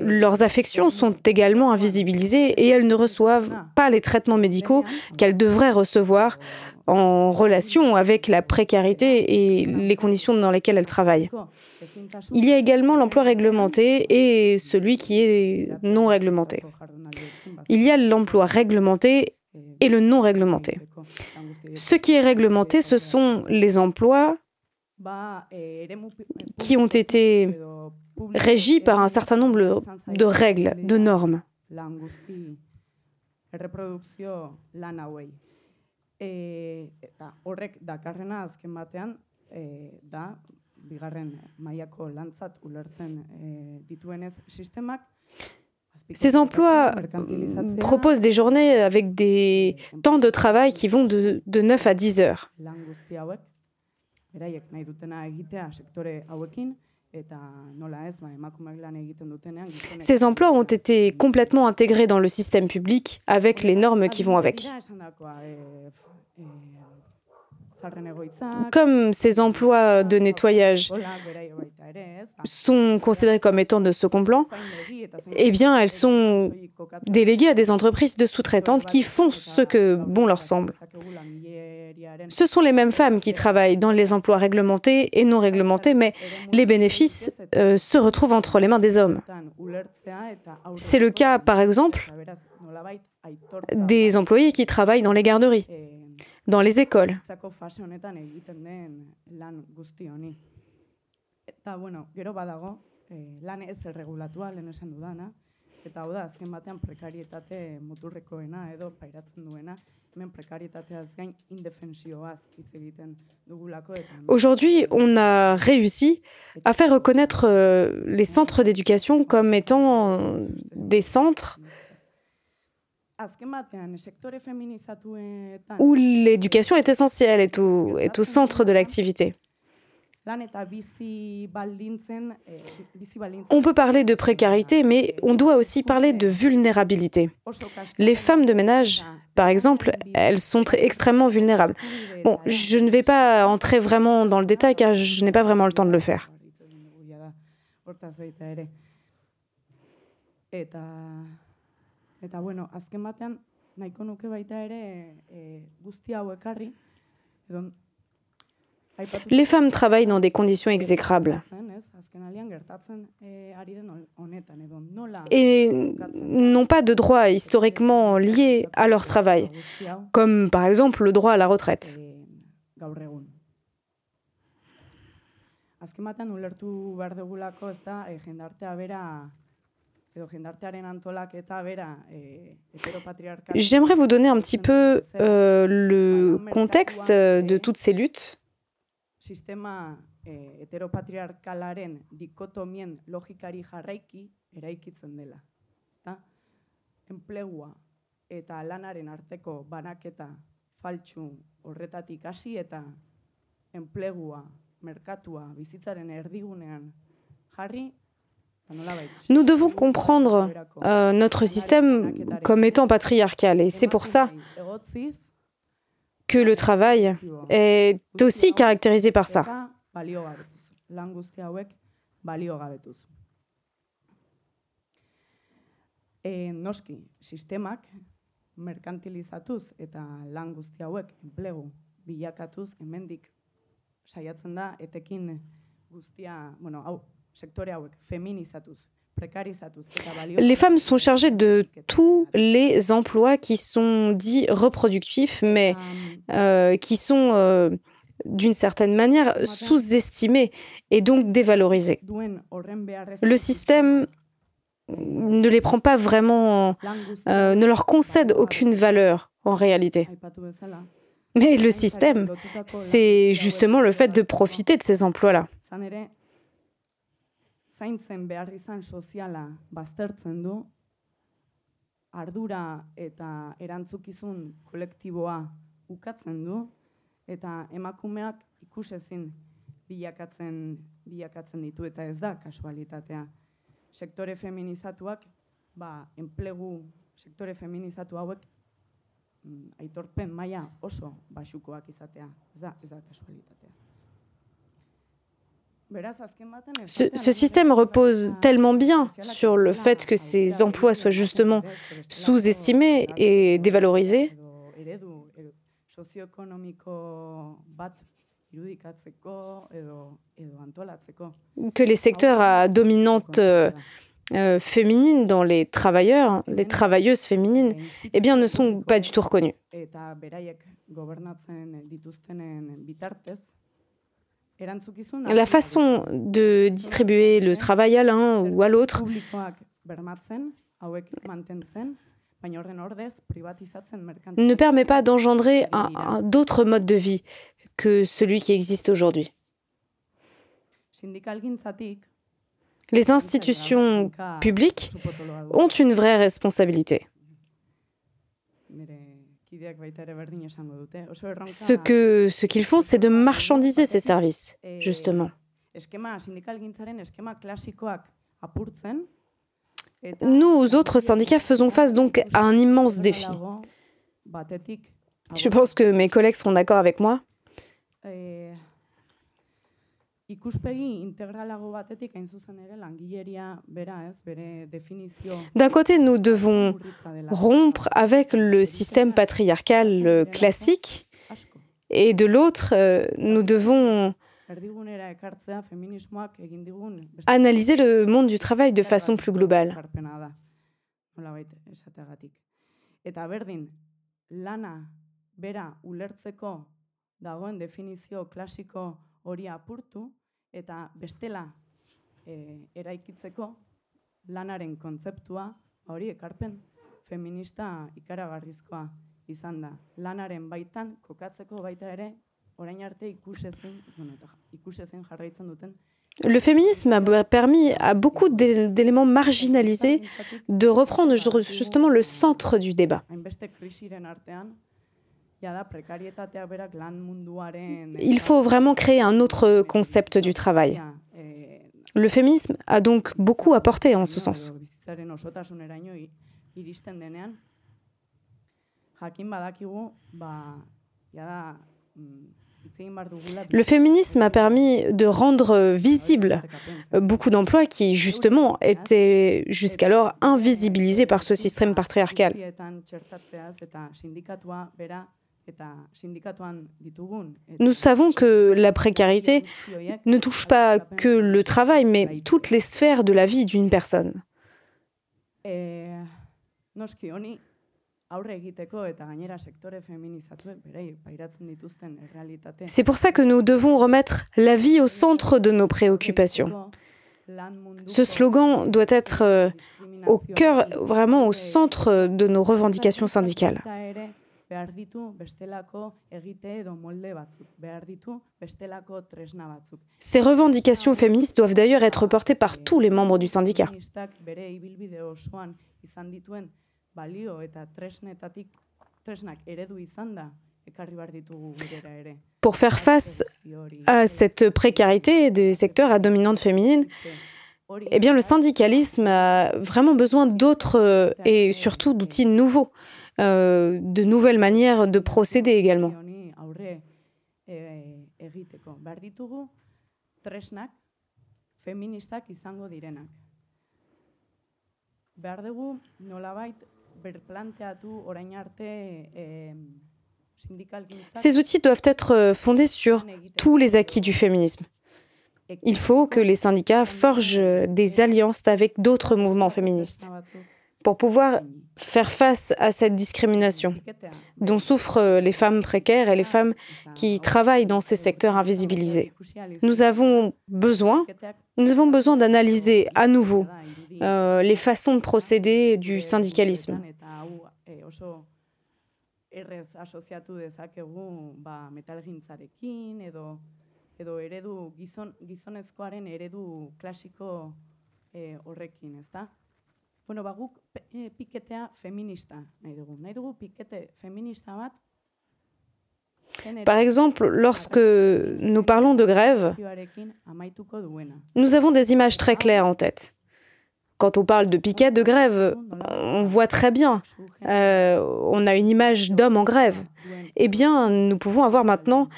leurs affections sont également invisibilisées et elles ne reçoivent pas les traitements médicaux qu'elles devraient recevoir en relation avec la précarité et les conditions dans lesquelles elles travaillent. Il y a également l'emploi réglementé et celui qui est non réglementé. Il y a l'emploi réglementé et le non réglementé. Ce qui est réglementé, ce sont les emplois qui ont été régis par un certain nombre de règles, de normes. Ces emplois proposent des journées avec des temps de travail qui vont de, de 9 à 10 heures. Ces emplois ont été complètement intégrés dans le système public avec les normes qui vont avec. Comme ces emplois de nettoyage sont considérés comme étant de second plan, eh bien, elles sont déléguées à des entreprises de sous-traitantes qui font ce que bon leur semble. Ce sont les mêmes femmes qui travaillent dans les emplois réglementés et non réglementés, mais les bénéfices euh, se retrouvent entre les mains des hommes. C'est le cas, par exemple, des employés qui travaillent dans les garderies dans les écoles. Aujourd'hui, on a réussi à faire reconnaître euh, les centres d'éducation comme étant des centres où l'éducation est essentielle, est au, est au centre de l'activité. On peut parler de précarité, mais on doit aussi parler de vulnérabilité. Les femmes de ménage, par exemple, elles sont très, extrêmement vulnérables. Bon, je ne vais pas entrer vraiment dans le détail car je n'ai pas vraiment le temps de le faire. Eta bueno, azken batean nahiko nuke baita ere e, guzti hau ekarri edo Les femmes travaillent dans des conditions exécrables. Et n'ont pas de droits historiquement liés à leur travail, comme par exemple le droit à la retraite. J'aimerais vous donner un petit peu euh, le contexte de toutes ces luttes. Sistema heteropatriarkalaren dikotomien logikari jarraiki eraikitzen dela. Ezta? Enplegua eta lanaren arteko banaketa faltsu horretatik hasi eta enplegua, merkatua, bizitzaren erdigunean jarri, ba nolabait, Nous devons comprendre euh, notre système comme étant patriarcal. Et c'est pour ça que le travail est aussi caractérisé par ça. noski, sistemak merkantilizatuz eta lan guzti hauek enplegu bilakatuz hemendik saiatzen da etekin guztia, bueno, hau, Les femmes sont chargées de tous les emplois qui sont dits reproductifs, mais euh, qui sont euh, d'une certaine manière sous-estimés et donc dévalorisés. Le système ne les prend pas vraiment, euh, ne leur concède aucune valeur en réalité. Mais le système, c'est justement le fait de profiter de ces emplois-là. Zaintzen behar izan soziala baztertzen du, ardura eta erantzukizun kolektiboa ukatzen du, eta emakumeak ikusezin bilakatzen, bilakatzen ditu, eta ez da kasualitatea. Sektore feminizatuak, ba, enplegu sektore feminizatu hauek mm, aitorpen maila oso basukoak izatea. Ez da, ez da kasualitatea. Ce, système repose tellement bien sur le fait dela que ces emplois soient justement sous-estimés et dévalorisés. que les secteurs à dominante euh, euh, féminine dans les travailleurs, les travailleuses féminines, eh bien, ne sont pas du tout reconnus. La façon de distribuer le travail à l'un ou à l'autre. ne permet pas d'engendrer un- un- d'autres modes de vie que celui qui existe aujourd'hui. Les institutions publiques ont une vraie responsabilité. Ce que ce qu'ils font, c'est de marchandiser ces services, eh, justement. Nous, autres syndicats, faisons face donc à un immense défi. Je pense que mes collègues seront d'accord avec moi. Eh, ikuspegi integralago batetik hain zuzen ere langileria bera ez, bere definizio D'un côté, nous devons rompre avec le système patriarcal euh, classique, et de l'autre, euh, nous devons analyser le monde du travail de façon plus globale. lana bera ulertzeko dagoen definizio klasiko hori apurtu eta bestela e, eraikitzeko lanaren kontzeptua ba hori ekarpen feminista ikaragarrizkoa izan da. Lanaren baitan kokatzeko baita ere orain arte ikusezin, bueno, eta ja- ikusezin jarraitzen duten Le féminisme a permis à beaucoup d'é- d'éléments marginalisés de reprendre ju- justement le centre du débat. Il faut vraiment créer un autre concept du travail. Eh, Le féminisme a donc beaucoup apporté en ce sens. mm. Le féminisme a permis de rendre visible beaucoup d'emplois qui, justement, étaient jusqu'alors invisibilisés par ce système patriarcal. Nous savons que la précarité ne touche pas que le travail, mais toutes les sphères de la vie d'une personne. Eh. C'est pour ça que nous devons remettre la vie au centre de nos préoccupations. Ce slogan doit être euh, au cœur, vraiment au centre de nos revendications syndicales. Behar ditu bestelako egite edo molde batzuk, behar ditu bestelako tresna batzuk. Ces revendications féministes doivent d'ailleurs être portées par tous les membres du syndicat. Feministak bere ibilbide osoan izan dituen balio eta tresnetatik tresnak eredu izan da Pour faire face à cette précarité des secteurs à dominante féminine, eh bien, le syndicalisme a vraiment besoin d'autres et surtout d'outils nouveaux, euh, de nouvelles manières de procéder également. Ces outils doivent être euh, fondés sur tous les acquis du féminisme. Il faut que les syndicats forgent des alliances avec d'autres mouvements féministes pour pouvoir faire face à cette discrimination dont souffrent les femmes précaires et les femmes qui travaillent dans ces secteurs invisibilisés. Nous avons besoin, nous avons besoin d'analyser à nouveau euh, les façons de procéder du syndicalisme. Bueno, ba, guk piketea feminista nahi dugu. Nahi dugu pikete feminista bat Par exemple, lorsque nous parlons de grève, nous avons des images très claires en tête. Quand on parle de piquet de grève, on voit très bien. Euh, on a une image d'homme en grève. Eh bien, nous pouvons avoir maintenant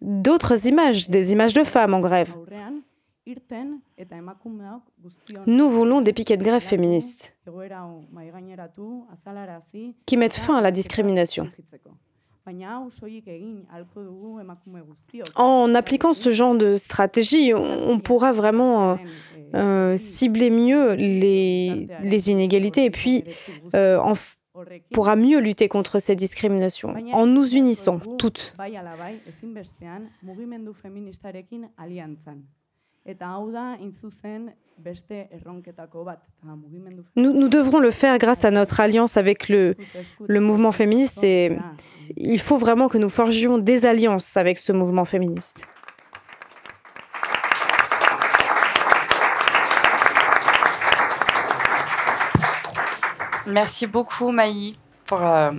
d'autres images, des images de femmes en grève. Nous voulons des piquets de grève féministes. qui mettent fin à la discrimination. En appliquant ce genre de stratégie, on pourra vraiment euh, euh, cibler mieux les, les, inégalités et puis euh, en, pourra mieux lutter contre ces discriminations. En nous unissant toutes. Nous, nous, devrons le faire grâce à notre alliance avec le, le mouvement féministe et il faut vraiment que nous forgions des alliances avec ce mouvement féministe. Merci beaucoup, Maï, pour, euh,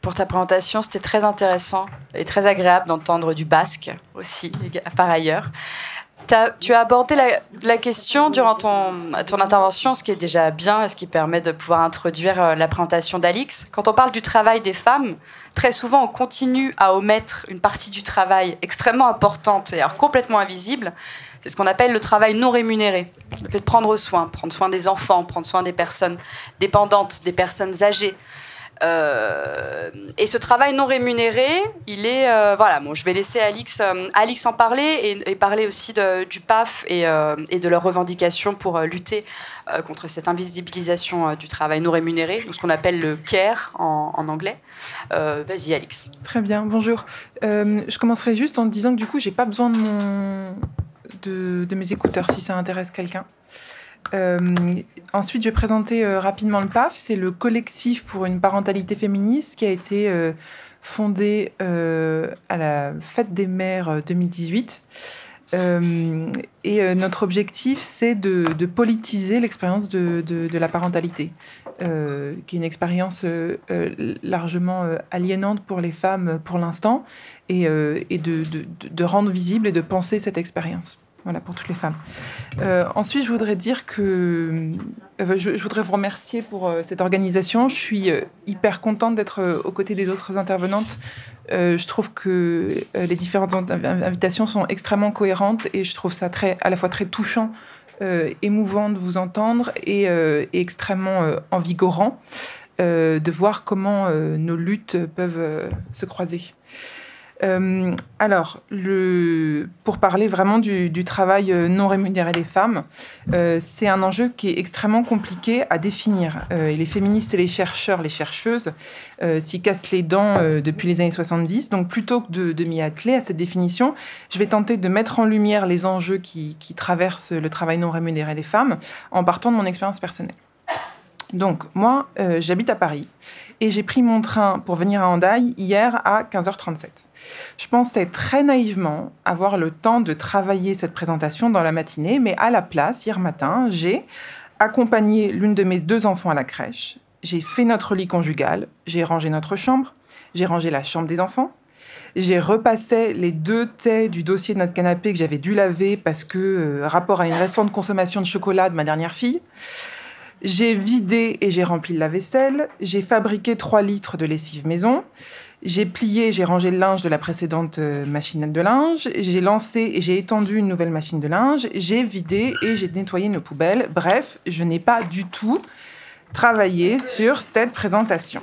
pour ta présentation. C'était très intéressant et très agréable d'entendre du basque aussi, par ailleurs. Tu as abordé la, question durant ton, ton intervention, ce qui est déjà bien et ce qui permet de pouvoir introduire euh, la présentation d'Alix. Quand on parle du travail des femmes, très souvent on continue à omettre une partie du travail extrêmement importante et alors complètement invisible, c'est ce qu'on appelle le travail non rémunéré. Le fait de prendre soin, prendre soin des enfants, prendre soin des personnes dépendantes, des personnes âgées. Euh, et ce travail non rémunéré, il est euh, voilà. Bon, je vais laisser Alix, euh, en parler et, parler aussi du PAF et, de leurs revendications pour lutter contre cette invisibilisation du travail non rémunéré, ce qu'on appelle le care en, anglais. Vas-y, Alix. Très bien. Bonjour. je commencerai juste en disant que du coup, j'ai pas besoin de, mes écouteurs si ça intéresse quelqu'un. Euh, ensuite, je vais présenter euh, rapidement le PAF. C'est le collectif pour une parentalité féministe qui a été euh, fondé à la Fête des Mères 2018. et notre objectif, c'est de, politiser l'expérience de, la parentalité, qui est une expérience largement aliénante pour les femmes pour l'instant, et de, rendre visible et de penser cette expérience. Voilà, pour toutes les femmes. Euh, ensuite, je voudrais dire que euh, je, voudrais vous remercier pour euh, cette organisation. Je suis hyper contente d'être aux côtés des autres intervenantes. je trouve que les différentes invitations sont extrêmement cohérentes et je trouve ça très, à la fois très touchant, émouvant de vous entendre et, et extrêmement envigorant de voir comment nos luttes peuvent se croiser. Euh, alors, pour parler vraiment du, travail euh, non rémunéré des femmes, euh, c'est un enjeu qui est extrêmement compliqué à définir. les féministes et les chercheurs, les chercheuses, s'y cassent les dents depuis les années 70. Donc, plutôt que de, m'y atteler à cette définition, je vais tenter de mettre en lumière les enjeux qui, qui traversent le travail non rémunéré des femmes en partant de mon expérience personnelle. Donc, moi, j'habite à Paris et j'ai pris mon train pour venir à Hendaye hier à 15h37. Je pensais très naïvement avoir le temps de travailler cette présentation dans la matinée, mais à la place, hier matin, j'ai accompagné l'une de mes deux enfants à la crèche, j'ai fait notre lit conjugal, j'ai rangé notre chambre, j'ai rangé la chambre des enfants, J'ai repassé les deux tés du dossier de notre canapé que j'avais dû laver parce que euh, rapport à une récente consommation de chocolat de ma dernière fille. J'ai vidé et j'ai rempli le lave-vaisselle. J'ai fabriqué 3 litres de lessive maison. J'ai plié, j'ai rangé le linge de la précédente euh, machine de linge. J'ai lancé et j'ai étendu une nouvelle machine de linge. J'ai vidé et j'ai nettoyé nos poubelles. Bref, je n'ai pas du tout travaillé sur cette présentation.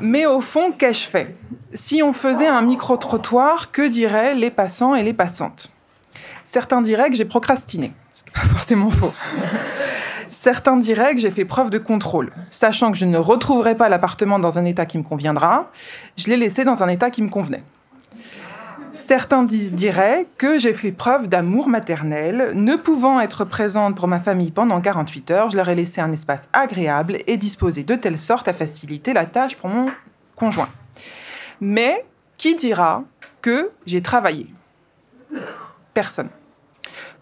Mais au fond, qu'ai-je fait? Si on faisait un micro-trottoir, que diraient les passants et les passantes? Certains diraient que j'ai procrastiné, ce qui n'est pas forcément faux. Certains diraient que j'ai fait preuve de contrôle, sachant que je ne retrouverai pas l'appartement dans un état qui me conviendra, je l'ai laissé dans un état qui me convenait. Certains diraient que j'ai fait preuve d'amour maternel, ne pouvant être présente pour ma famille pendant 48 heures, je leur ai laissé un espace agréable et disposé de telle sorte à faciliter la tâche pour mon conjoint. Mais qui dira que j'ai travaillé? Personne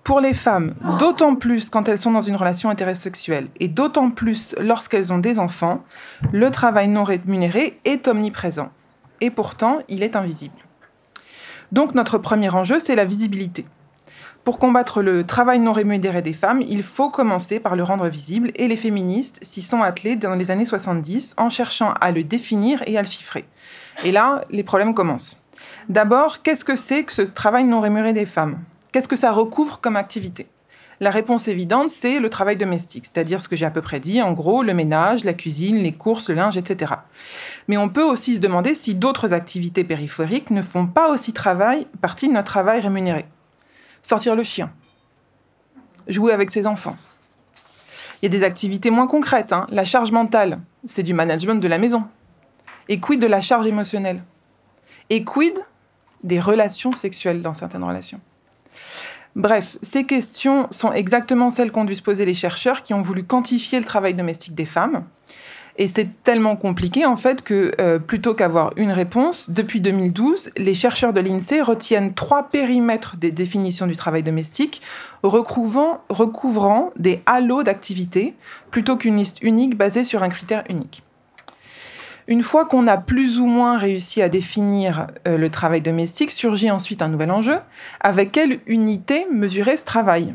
pour les femmes, d'autant plus quand elles sont dans une relation hétérosexuelle et d'autant plus lorsqu'elles ont des enfants, le travail non rémunéré est omniprésent. Et pourtant, il est invisible. Donc notre premier enjeu, c'est la visibilité. Pour combattre le travail non rémunéré des femmes, il faut commencer par le rendre visible et les féministes s'y sont attelées dans les années 70 en cherchant à le définir et à le chiffrer. Et là, les problèmes commencent. D'abord, qu'est-ce que c'est que ce travail non rémunéré des femmes? Qu'est-ce que ça recouvre comme activité? La réponse évidente, c'est le travail domestique, c'est-à-dire ce que j'ai à peu près dit, en gros, le ménage, la cuisine, les courses, le linge, etc. Mais on peut aussi se demander si d'autres activités périphériques ne font pas aussi travail, partie de notre travail rémunéré. Sortir le chien, jouer avec ses enfants. Il y a des activités moins concrètes. Hein. La charge mentale, c'est du management de la maison. Et quid de la charge émotionnelle? Et quid des relations sexuelles dans certaines relations? Bref, ces questions sont exactement celles qu'ont dû se poser les chercheurs qui ont voulu quantifier le travail domestique des femmes. Et c'est tellement compliqué en fait que euh, plutôt qu'avoir une réponse, depuis 2012, les chercheurs de l'INSEE retiennent trois périmètres des définitions du travail domestique, recouvrant, recouvrant des halos d'activités, plutôt qu'une liste unique basée sur un critère unique. Une fois qu'on a plus ou moins réussi à définir euh, le travail domestique, surgit ensuite un nouvel enjeu. Avec quelle unité mesurer ce travail?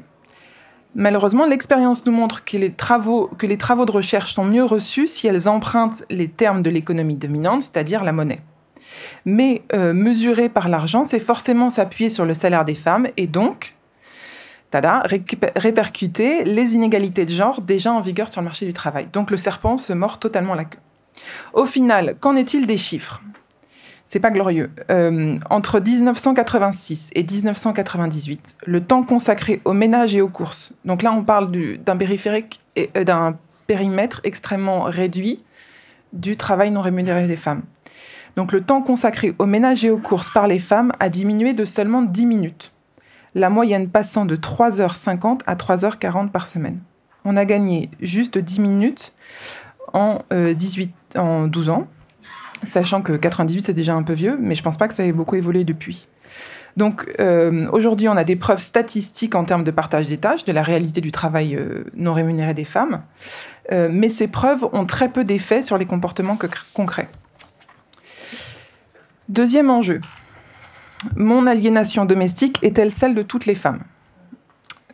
Malheureusement, l'expérience nous montre que les, travaux, de recherche sont mieux reçus si elles empruntent les termes de l'économie dominante, c'est-à-dire la monnaie. Mais euh, mesurer par l'argent, c'est forcément s'appuyer sur le salaire des femmes et donc, tada, répercuter les inégalités de genre déjà en vigueur sur le marché du travail. Donc le serpent se mord totalement la queue. Au final, qu'en est-il des chiffres? C'est pas glorieux. Euh, entre 1986 et 1998, le temps consacré aux ménages et aux courses, donc là on parle euh, d'un périmètre extrêmement réduit du travail non rémunéré des femmes. Donc le temps consacré aux ménages et aux courses par les femmes a diminué de seulement 10 minutes, la moyenne passant de 3h50 à 3h40 par semaine. On a gagné juste 10 minutes en, 18, euh, en 12 ans, sachant que 98 c'est déjà un peu vieux, mais je ne pense pas que ça ait beaucoup évolué depuis. Donc euh, aujourd'hui, on a des preuves statistiques en termes de partage des tâches, de la réalité du travail euh, non rémunéré des femmes, mais ces preuves ont très peu d'effet sur les comportements concrets. Deuxième enjeu, mon aliénation domestique est-elle celle de toutes les femmes?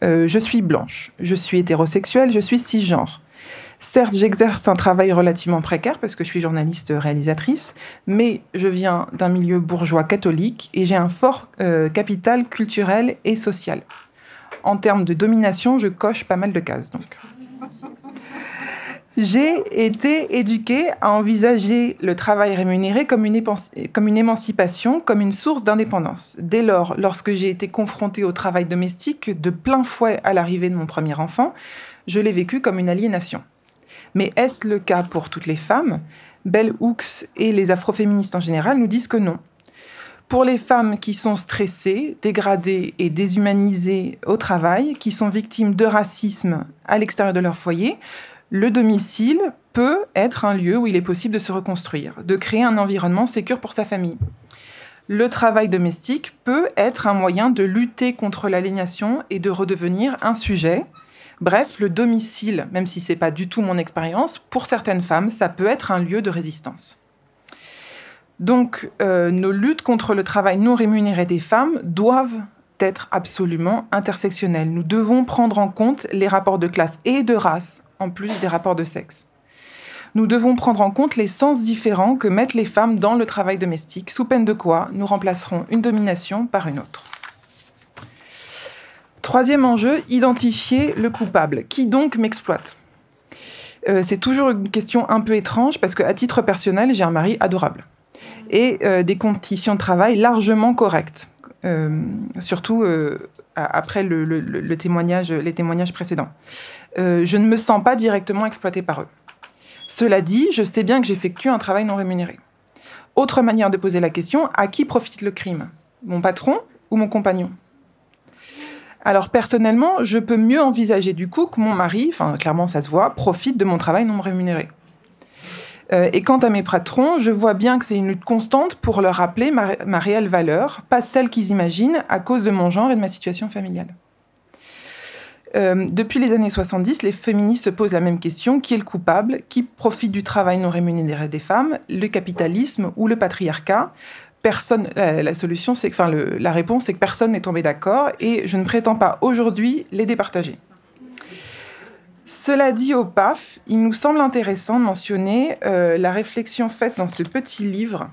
Je suis blanche, je suis hétérosexuelle, je suis cisgenre. Certes, j'exerce un travail relativement précaire parce que je suis journaliste réalisatrice, mais je viens d'un milieu bourgeois catholique et j'ai un fort euh, capital culturel et social. En termes de domination, je coche pas mal de cases donc. J'ai été éduquée à envisager le travail rémunéré comme une, comme une émancipation, comme une source d'indépendance. Dès lors, lorsque j'ai été confrontée au travail domestique de plein fouet à l'arrivée de mon premier enfant, je l'ai vécu comme une aliénation. Mais est-ce le cas pour toutes les femmes? Bell Hooks et les afroféministes en général nous disent que non. Pour les femmes qui sont stressées, dégradées et déshumanisées au travail, qui sont victimes de racisme à l'extérieur de leur foyer, le domicile peut être un lieu où il est possible de se reconstruire, de créer un environnement sécur pour sa famille. Le travail domestique peut être un moyen de lutter contre l'aliénation et de redevenir un sujet, Bref, le domicile, même si ce n'est pas du tout mon expérience, pour certaines femmes, ça peut être un lieu de résistance. Donc, euh, nos luttes contre le travail non rémunéré des femmes doivent être absolument intersectionnelles. Nous devons prendre en compte les rapports de classe et de race, en plus des rapports de sexe. Nous devons prendre en compte les sens différents que mettent les femmes dans le travail domestique, sous peine de quoi nous remplacerons une domination par une autre. Troisième enjeu, identifier le coupable. Qui donc m'exploite? Euh, C'est toujours une question un peu étrange parce qu'à titre personnel, j'ai un mari adorable et euh, des conditions de travail largement correctes, euh, surtout après les témoignages précédents. je ne me sens pas directement exploitée par eux. Cela dit, je sais bien que j'effectue un travail non rémunéré. Autre manière de poser la question, à qui profite le crime? Mon patron ou mon compagnon? Alors personnellement, je peux mieux envisager du coup que mon mari, enfin clairement ça se voit, profite de mon travail non rémunéré. Euh, et quant à mes patrons, je vois bien que c'est une lutte constante pour leur rappeler ma réelle valeur, pas celle qu'ils imaginent à cause de mon genre et de ma situation familiale. Euh, depuis les années 70, les féministes se posent la même question qui est le coupable? Qui profite du travail non rémunéré des femmes? Le capitalisme ou le patriarcat? Personne. La, solution, c'est, enfin, la réponse, c'est que personne n'est tombé d'accord et je ne prétends pas aujourd'hui les départager. Cela dit au PAF, il nous semble intéressant de mentionner euh, la réflexion faite dans ce petit livre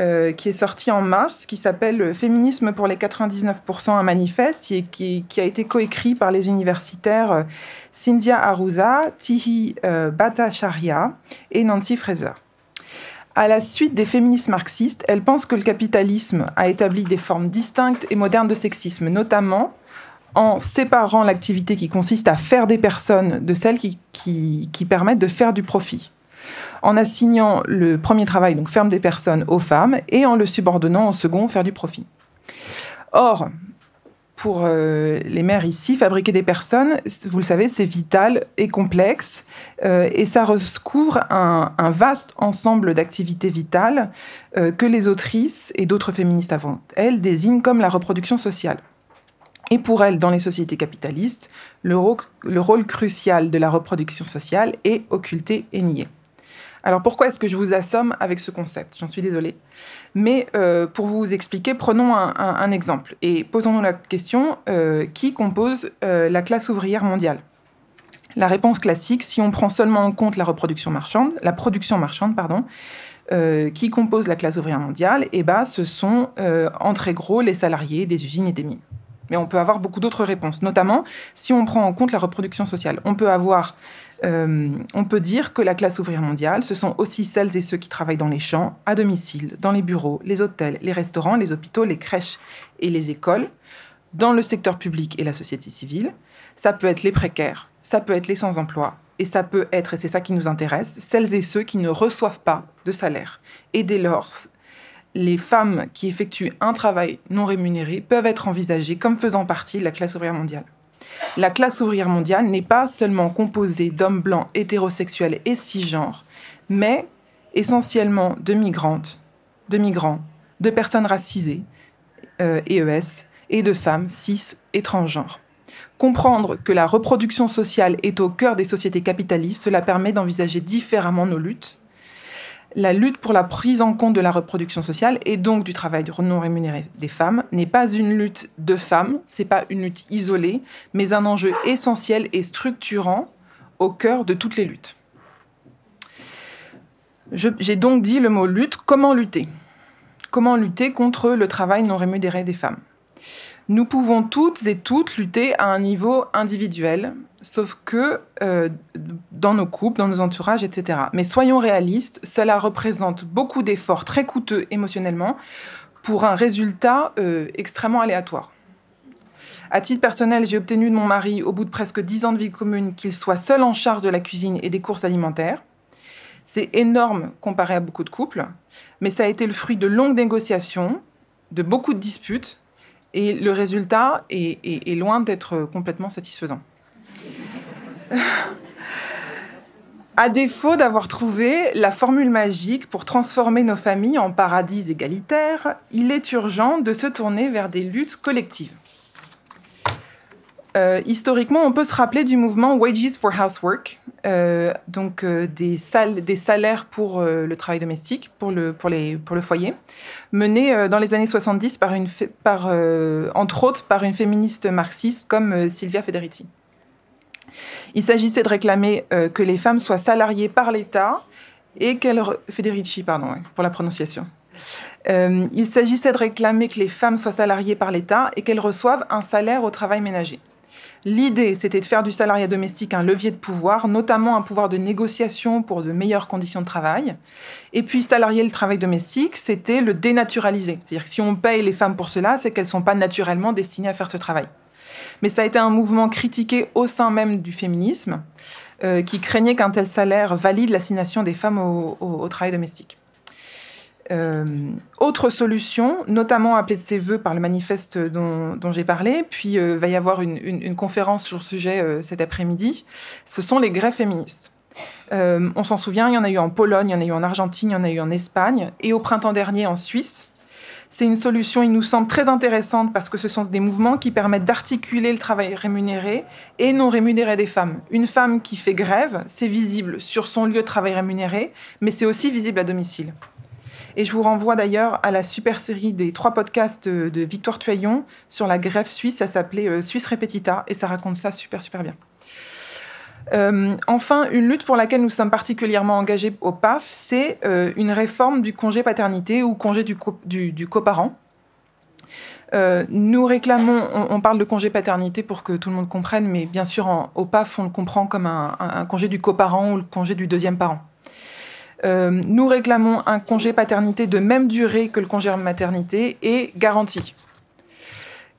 euh, qui est sorti en mars, qui s'appelle Féminisme pour les 99% un manifeste, et qui, a été coécrit par les universitaires euh, Cynthia Arouza, Tihi Bhattacharya et Nancy Fraser. À la suite des féministes marxistes, elles pensent que le capitalisme a établi des formes distinctes et modernes de sexisme, notamment en séparant l'activité qui consiste à faire des personnes de celles qui permettent de faire du profit en assignant le premier travail, donc ferme des personnes, aux femmes, et en le subordonnant au second, faire du profit. Or, pour euh, les mères ici, fabriquer des personnes, vous le savez, c'est vital et complexe, euh, et ça recouvre un, vaste ensemble d'activités vitales euh, que les autrices et d'autres féministes avant elles désignent comme la reproduction sociale. Et pour elles, dans les sociétés capitalistes, le rôle crucial de la reproduction sociale est occulté et nié. Alors pourquoi est-ce que je vous assomme avec ce concept? J'en suis désolée. Mais euh, pour vous expliquer, prenons un, exemple et posons-nous la question euh, qui compose euh, la classe ouvrière mondiale? La réponse classique, si on prend seulement en compte la reproduction marchande, la production marchande, pardon, qui compose la classe ouvrière mondiale, eh ben, ce sont en très gros les salariés des usines et des mines. Mais on peut avoir beaucoup d'autres réponses, notamment si on prend en compte la reproduction sociale. On peut avoir euh, on peut dire que la classe ouvrière mondiale, ce sont aussi celles et ceux qui travaillent dans les champs, à domicile, dans les bureaux, les hôtels, les restaurants, les hôpitaux, les crèches et les écoles, dans le secteur public et la société civile. Ça peut être les précaires, ça peut être les sans-emploi, et ça peut être, et c'est ça qui nous intéresse, celles et ceux qui ne reçoivent pas de salaire. Et dès lors, les femmes qui effectuent un travail non rémunéré peuvent être envisagées comme faisant partie de la classe ouvrière mondiale. La classe ouvrière mondiale n'est pas seulement composée d'hommes blancs hétérosexuels et cisgenres, mais essentiellement de migrantes, de migrants, de personnes racisées, euh, EES, et de femmes cis et transgenres. Comprendre que la reproduction sociale est au cœur des sociétés capitalistes, cela permet d'envisager différemment nos luttes la lutte pour la prise en compte de la reproduction sociale et donc du travail non rémunéré des femmes n'est pas une lutte de femmes, c'est pas une lutte isolée, mais un enjeu essentiel et structurant au cœur de toutes les luttes. J'ai donc dit le mot lutte. Comment lutter? Comment lutter contre le travail non rémunéré des femmes? Nous pouvons toutes et toutes lutter à un niveau individuel, Sauf que euh, dans nos couples, dans nos entourages, etc. Mais soyons réalistes, cela représente beaucoup d'efforts très coûteux émotionnellement pour un résultat euh, extrêmement aléatoire. À titre personnel, j'ai obtenu de mon mari, au bout de presque dix ans de vie commune, qu'il soit seul en charge de la cuisine et des courses alimentaires. C'est énorme comparé à beaucoup de couples, mais ça a été le fruit de longues négociations, de beaucoup de disputes, et le résultat est loin d'être complètement satisfaisant. À défaut d'avoir trouvé la formule magique pour transformer nos familles en paradis égalitaires, il est urgent de se tourner vers des luttes collectives. Euh, historiquement, on peut se rappeler du mouvement Wages for Housework, euh, donc euh, des, salaires pour le travail domestique, pour le, foyer, mené dans les années 70 par une, entre autres par une féministe marxiste comme Silvia Federici. Il s'agissait de réclamer que les femmes soient salariées par l'État et qu'elles... Federici, pardon, pour la prononciation. il s'agissait de réclamer que les femmes soient salariées par l'État et qu'elles reçoivent un salaire au travail ménager. L'idée, c'était de faire du salariat domestique un levier de pouvoir, notamment un pouvoir de négociation pour de meilleures conditions de travail. Et puis, salarier le travail domestique, c'était le dénaturaliser. C'est-à-dire que si on paye les femmes pour cela, c'est qu'elles ne sont pas naturellement destinées à faire ce travail. Mais ça a été un mouvement critiqué au sein même du féminisme, euh, qui craignait qu'un tel salaire valide l'assignation des femmes au travail domestique. Euh, autre solution, notamment appelée de ses voeux par le manifeste dont, j'ai parlé, puis euh, va y avoir une, conférence sur le sujet euh, cet après-midi, ce sont les grèves féministes. on s'en souvient, il y en a eu en Pologne, il y en a eu en Argentine, il y en a eu en Espagne, et au printemps dernier en Suisse. C'est une solution, il nous semble très intéressante parce que ce sont des mouvements qui permettent d'articuler le travail rémunéré et non rémunéré des femmes. Une femme qui fait grève, c'est visible sur son lieu de travail rémunéré, mais c'est aussi visible à domicile. Et je vous renvoie d'ailleurs à la super série des trois podcasts de Victoire Tuaillon sur la grève suisse. Ça s'appelait euh, Suisse Repetita et ça raconte ça super, super bien. Euh, enfin, une lutte pour laquelle nous sommes particulièrement engagés au PAF, c'est euh, une réforme du congé paternité ou congé du, coparent. nous réclamons, on, parle de congé paternité pour que tout le monde comprenne, mais bien sûr, au PAF, on le comprend comme un congé du coparent ou le congé du deuxième parent. Euh, nous réclamons un congé paternité de même durée que le congé maternité et garanti.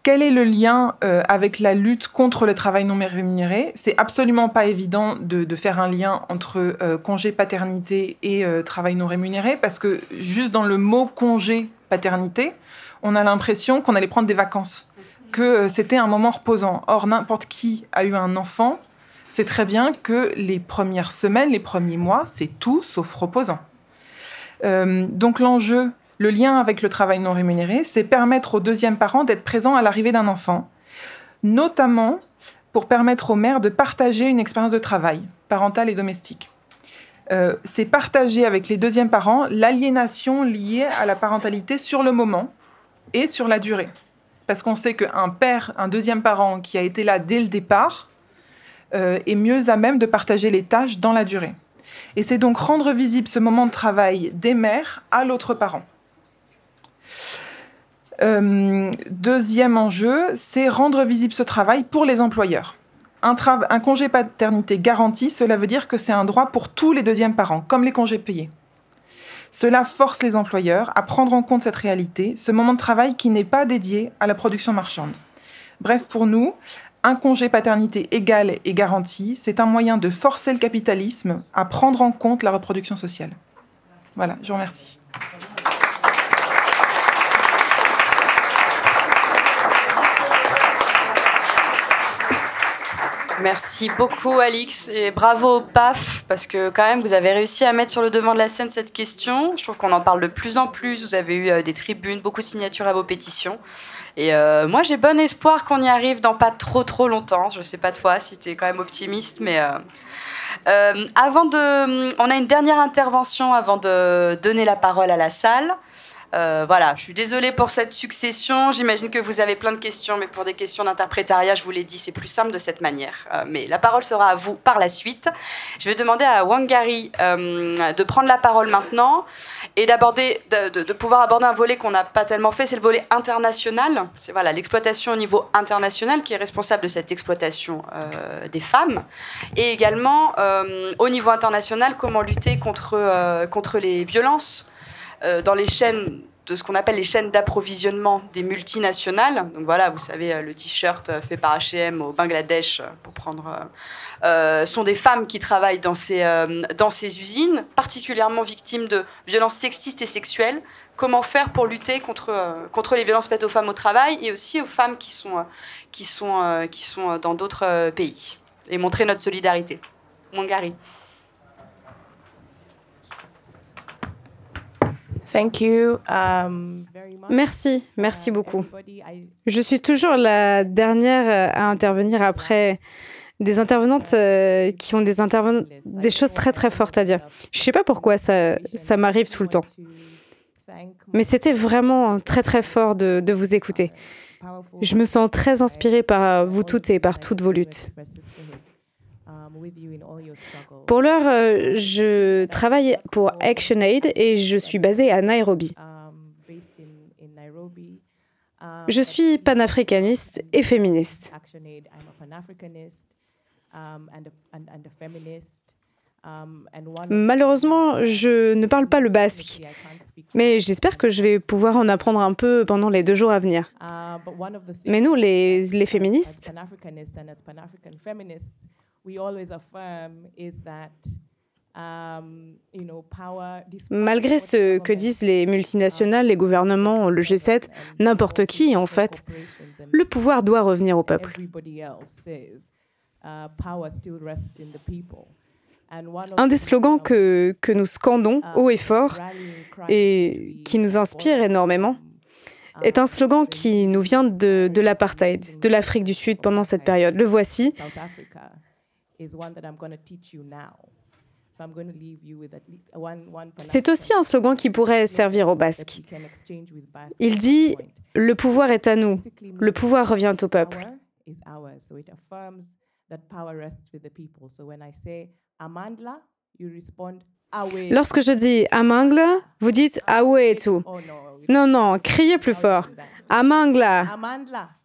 Quel est le lien euh, avec la lutte contre le travail non rémunéré? C'est absolument pas évident de, faire un lien entre euh, congé paternité et travail non rémunéré parce que juste dans le mot congé paternité, on a l'impression qu'on allait prendre des vacances, que c'était un moment reposant. Or, n'importe qui a eu un enfant, c'est très bien que les premières semaines, les premiers mois, c'est tout sauf reposant. Euh, donc l'enjeu, le lien avec le travail non rémunéré, c'est permettre au deuxième parent d'être présent à l'arrivée d'un enfant, notamment pour permettre aux mères de partager une expérience de travail parentale et domestique. Euh, c'est partager avec les deuxièmes parents l'aliénation liée à la parentalité sur le moment et sur la durée. Parce qu'on sait qu'un père, un deuxième parent qui a été là dès le départ, euh, est mieux à même de partager les tâches dans la durée. Et c'est donc rendre visible ce moment de travail des mères à l'autre parent. Euh, deuxième enjeu, c'est rendre visible ce travail pour les employeurs. Un, un, congé paternité garanti, cela veut dire que c'est un droit pour tous les deuxièmes parents, comme les congés payés. Cela force les employeurs à prendre en compte cette réalité, ce moment de travail qui n'est pas dédié à la production marchande. Bref, pour nous, un congé paternité égal et garanti, c'est un moyen de forcer le capitalisme à prendre en compte la reproduction sociale. Voilà, je vous remercie. Merci beaucoup Alix et bravo au PAF parce que quand même vous avez réussi à mettre sur le devant de la scène cette question. Je trouve qu'on en parle de plus en plus. Vous avez eu euh, des tribunes, beaucoup de signatures à vos pétitions. Et euh, moi, j'ai bon espoir qu'on y arrive dans pas trop trop longtemps. Je sais pas toi si tu es quand même optimiste, mais euh, avant de, on a une dernière intervention avant de donner la parole à la salle. Euh, voilà, je suis désolée pour cette succession. J'imagine que vous avez plein de questions, mais pour des questions d'interprétariat, je vous l'ai dit, c'est plus simple de cette manière. Euh, mais la parole sera à vous par la suite. Je vais demander à Wangari euh, de prendre la parole maintenant et d'aborder, de, pouvoir aborder un volet qu'on n'a pas tellement fait, c'est le volet international. C'est voilà l'exploitation au niveau international qui est responsable de cette exploitation des femmes, et également au niveau international comment lutter contre contre les violences dans les chaînes de ce qu'on appelle les chaînes d'approvisionnement des multinationales. Donc voilà, vous savez, euh, le t-shirt euh, fait par H&M au Bangladesh, pour prendre, sont des femmes qui travaillent dans ces, dans ces usines, particulièrement victimes de violences sexistes et sexuelles. Comment faire pour lutter contre, contre les violences faites aux femmes au travail et aussi aux femmes qui sont, qui sont, qui sont dans d'autres pays? Et montrer notre solidarité. Mangari. Thank you. Um, very much. Merci, merci beaucoup. Je suis toujours la dernière euh, à intervenir après des intervenantes euh, qui ont des, interven- des choses très très fortes à dire. Je sais pas pourquoi ça, ça m'arrive tout le temps. Mais c'était vraiment très très fort de, de vous écouter. Je me sens très inspirée par vous toutes et par toutes vos luttes. Pour l'heure, euh, je travaille pour ActionAid et je suis basée à Nairobi. Je suis panafricaniste et féministe. Malheureusement, je ne parle pas le basque, mais j'espère que je vais pouvoir en apprendre un peu pendant les deux jours à venir. Mais nous, les, les féministes, malgré ce que disent les multinationales, les gouvernements, le G7, n'importe qui en fait, le pouvoir doit revenir au peuple. Un des slogans que, que nous scandons haut et fort et qui nous inspire énormément est un slogan qui nous vient de, de l'apartheid, de l'Afrique du Sud pendant cette période. Le voici. C'est aussi un slogan qui pourrait servir aux Basques. Il dit Le pouvoir est à nous, le pouvoir revient au peuple. Lorsque je dis Amangla, vous dites Awetu. Non, non, criez plus fort. Amangla,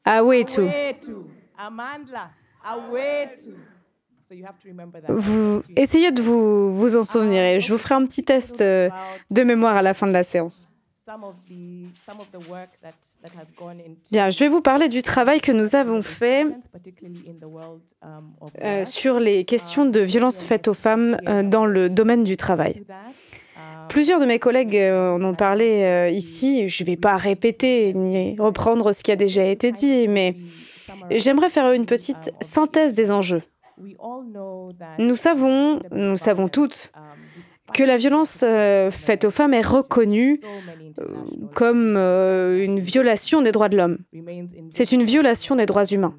Awetu. Vous essayez de vous, vous en souvenir et je vous ferai un petit test euh, de mémoire à la fin de la séance. Bien, je vais vous parler du travail que nous avons fait euh, sur les questions de violence faites aux femmes euh, dans le domaine du travail. Plusieurs de mes collègues en ont parlé euh, ici. Je ne vais pas répéter ni reprendre ce qui a déjà été dit, mais j'aimerais faire une petite synthèse des enjeux. Nous savons, nous savons toutes, que la violence euh, faite aux femmes est reconnue euh, comme euh, une violation des droits de l'homme. C'est une violation des droits humains.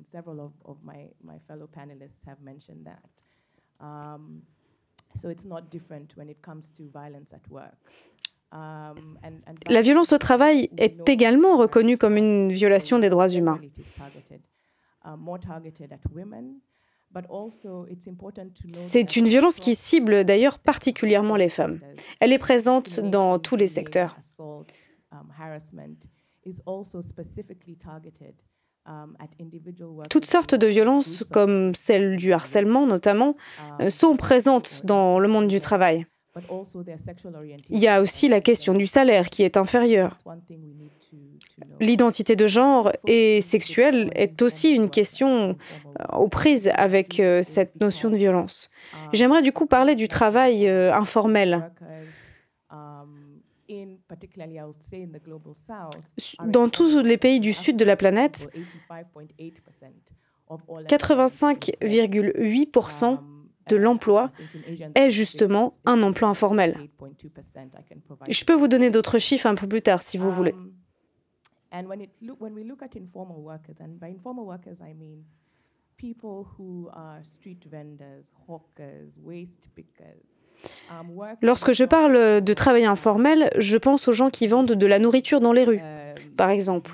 La violence au travail est également reconnue comme une violation des droits humains. C'est une violence qui cible d'ailleurs particulièrement les femmes. Elle est présente dans tous les secteurs. Toutes sortes de violences, comme celle du harcèlement notamment, euh, sont présentes dans le monde du travail. Il y a aussi la question du salaire qui est inférieur. L'identité de genre et sexuelle est aussi une question euh, aux prises avec euh, cette notion de violence. J'aimerais du coup parler du travail euh, informel. Dans tous les pays du sud de la planète, 85,8% de l'emploi est justement un emploi informel. Je peux vous donner d'autres chiffres un peu plus tard si vous voulez. Mean people who are street vendors, hawkers, waste pickers. Lorsque je parle de travail informel, je pense aux gens qui vendent de la nourriture dans les rues, par exemple.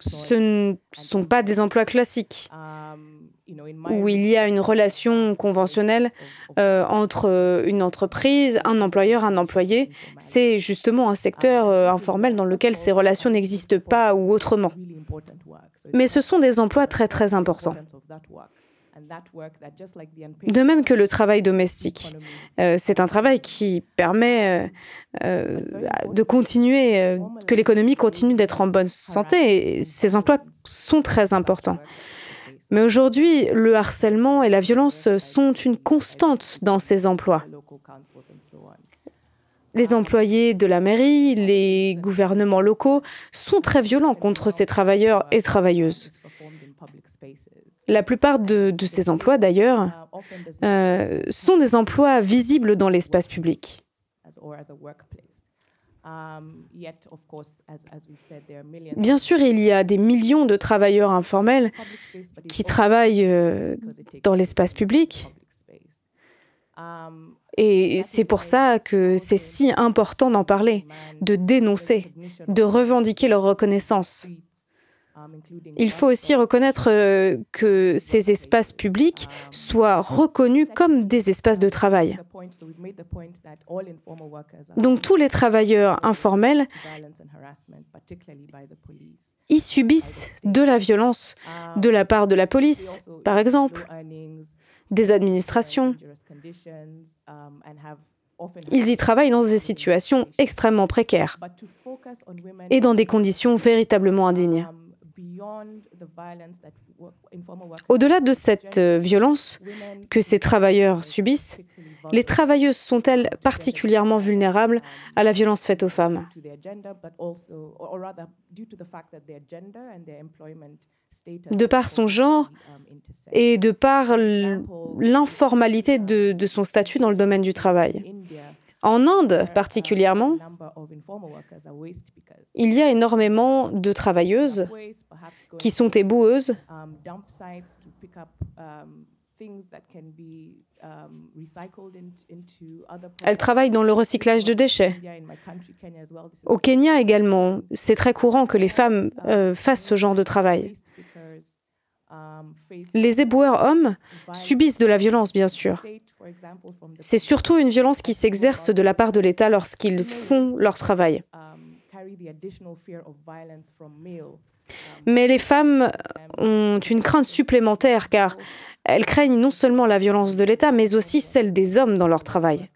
Ce ne sont pas des emplois classiques où il y a une relation conventionnelle euh, entre euh, une entreprise, un employeur, un employé. C'est justement un secteur euh, informel dans lequel ces relations n'existent pas ou autrement. Mais ce sont des emplois très très importants. De même que le travail domestique. Euh, c'est un travail qui permet euh, euh, de continuer, euh, que l'économie continue d'être en bonne santé. Et ces emplois sont très importants. Mais aujourd'hui, le harcèlement et la violence sont une constante dans ces emplois. Les employés de la mairie, les gouvernements locaux sont très violents contre ces travailleurs et travailleuses. La plupart de, de ces emplois, d'ailleurs, uh, euh, sont des emplois visibles dans l'espace public. Bien sûr, il y a des millions de travailleurs informels qui travaillent euh, dans l'espace public. Um, Et c'est pour ça que c'est si important d'en parler, de dénoncer, de revendiquer leur reconnaissance. Um, Il faut aussi reconnaître euh, que ces espaces publics soient reconnus comme des espaces de travail. Donc tous les travailleurs informels y subissent de la violence de la part de la police, par exemple, des administrations. conditions, um, Ils y travaillent dans des situations extrêmement précaires et dans des conditions véritablement indignes. Um, Au-delà de cette euh, violence que ces travailleurs subissent, les travailleuses sont-elles particulièrement vulnérables à la violence faite aux femmes? De par son genre um, et de par l'informalité de, de son statut dans le domaine du travail. En Inde particulièrement, il y a énormément de travailleuses qui sont éboueuses, products. travaillent dans le recyclage de déchets. Au Kenya également, c'est très courant que les femmes euh, fassent ce genre de travail. waste pickers, um, face Les éboueurs hommes subissent de la violence, bien sûr. C'est surtout une violence qui s'exerce de la part de l'État lorsqu'ils font leur travail. um, male Mais les femmes ont une crainte supplémentaire car elles craignent non seulement la violence de l'État, mais aussi celle des hommes dans leur travail.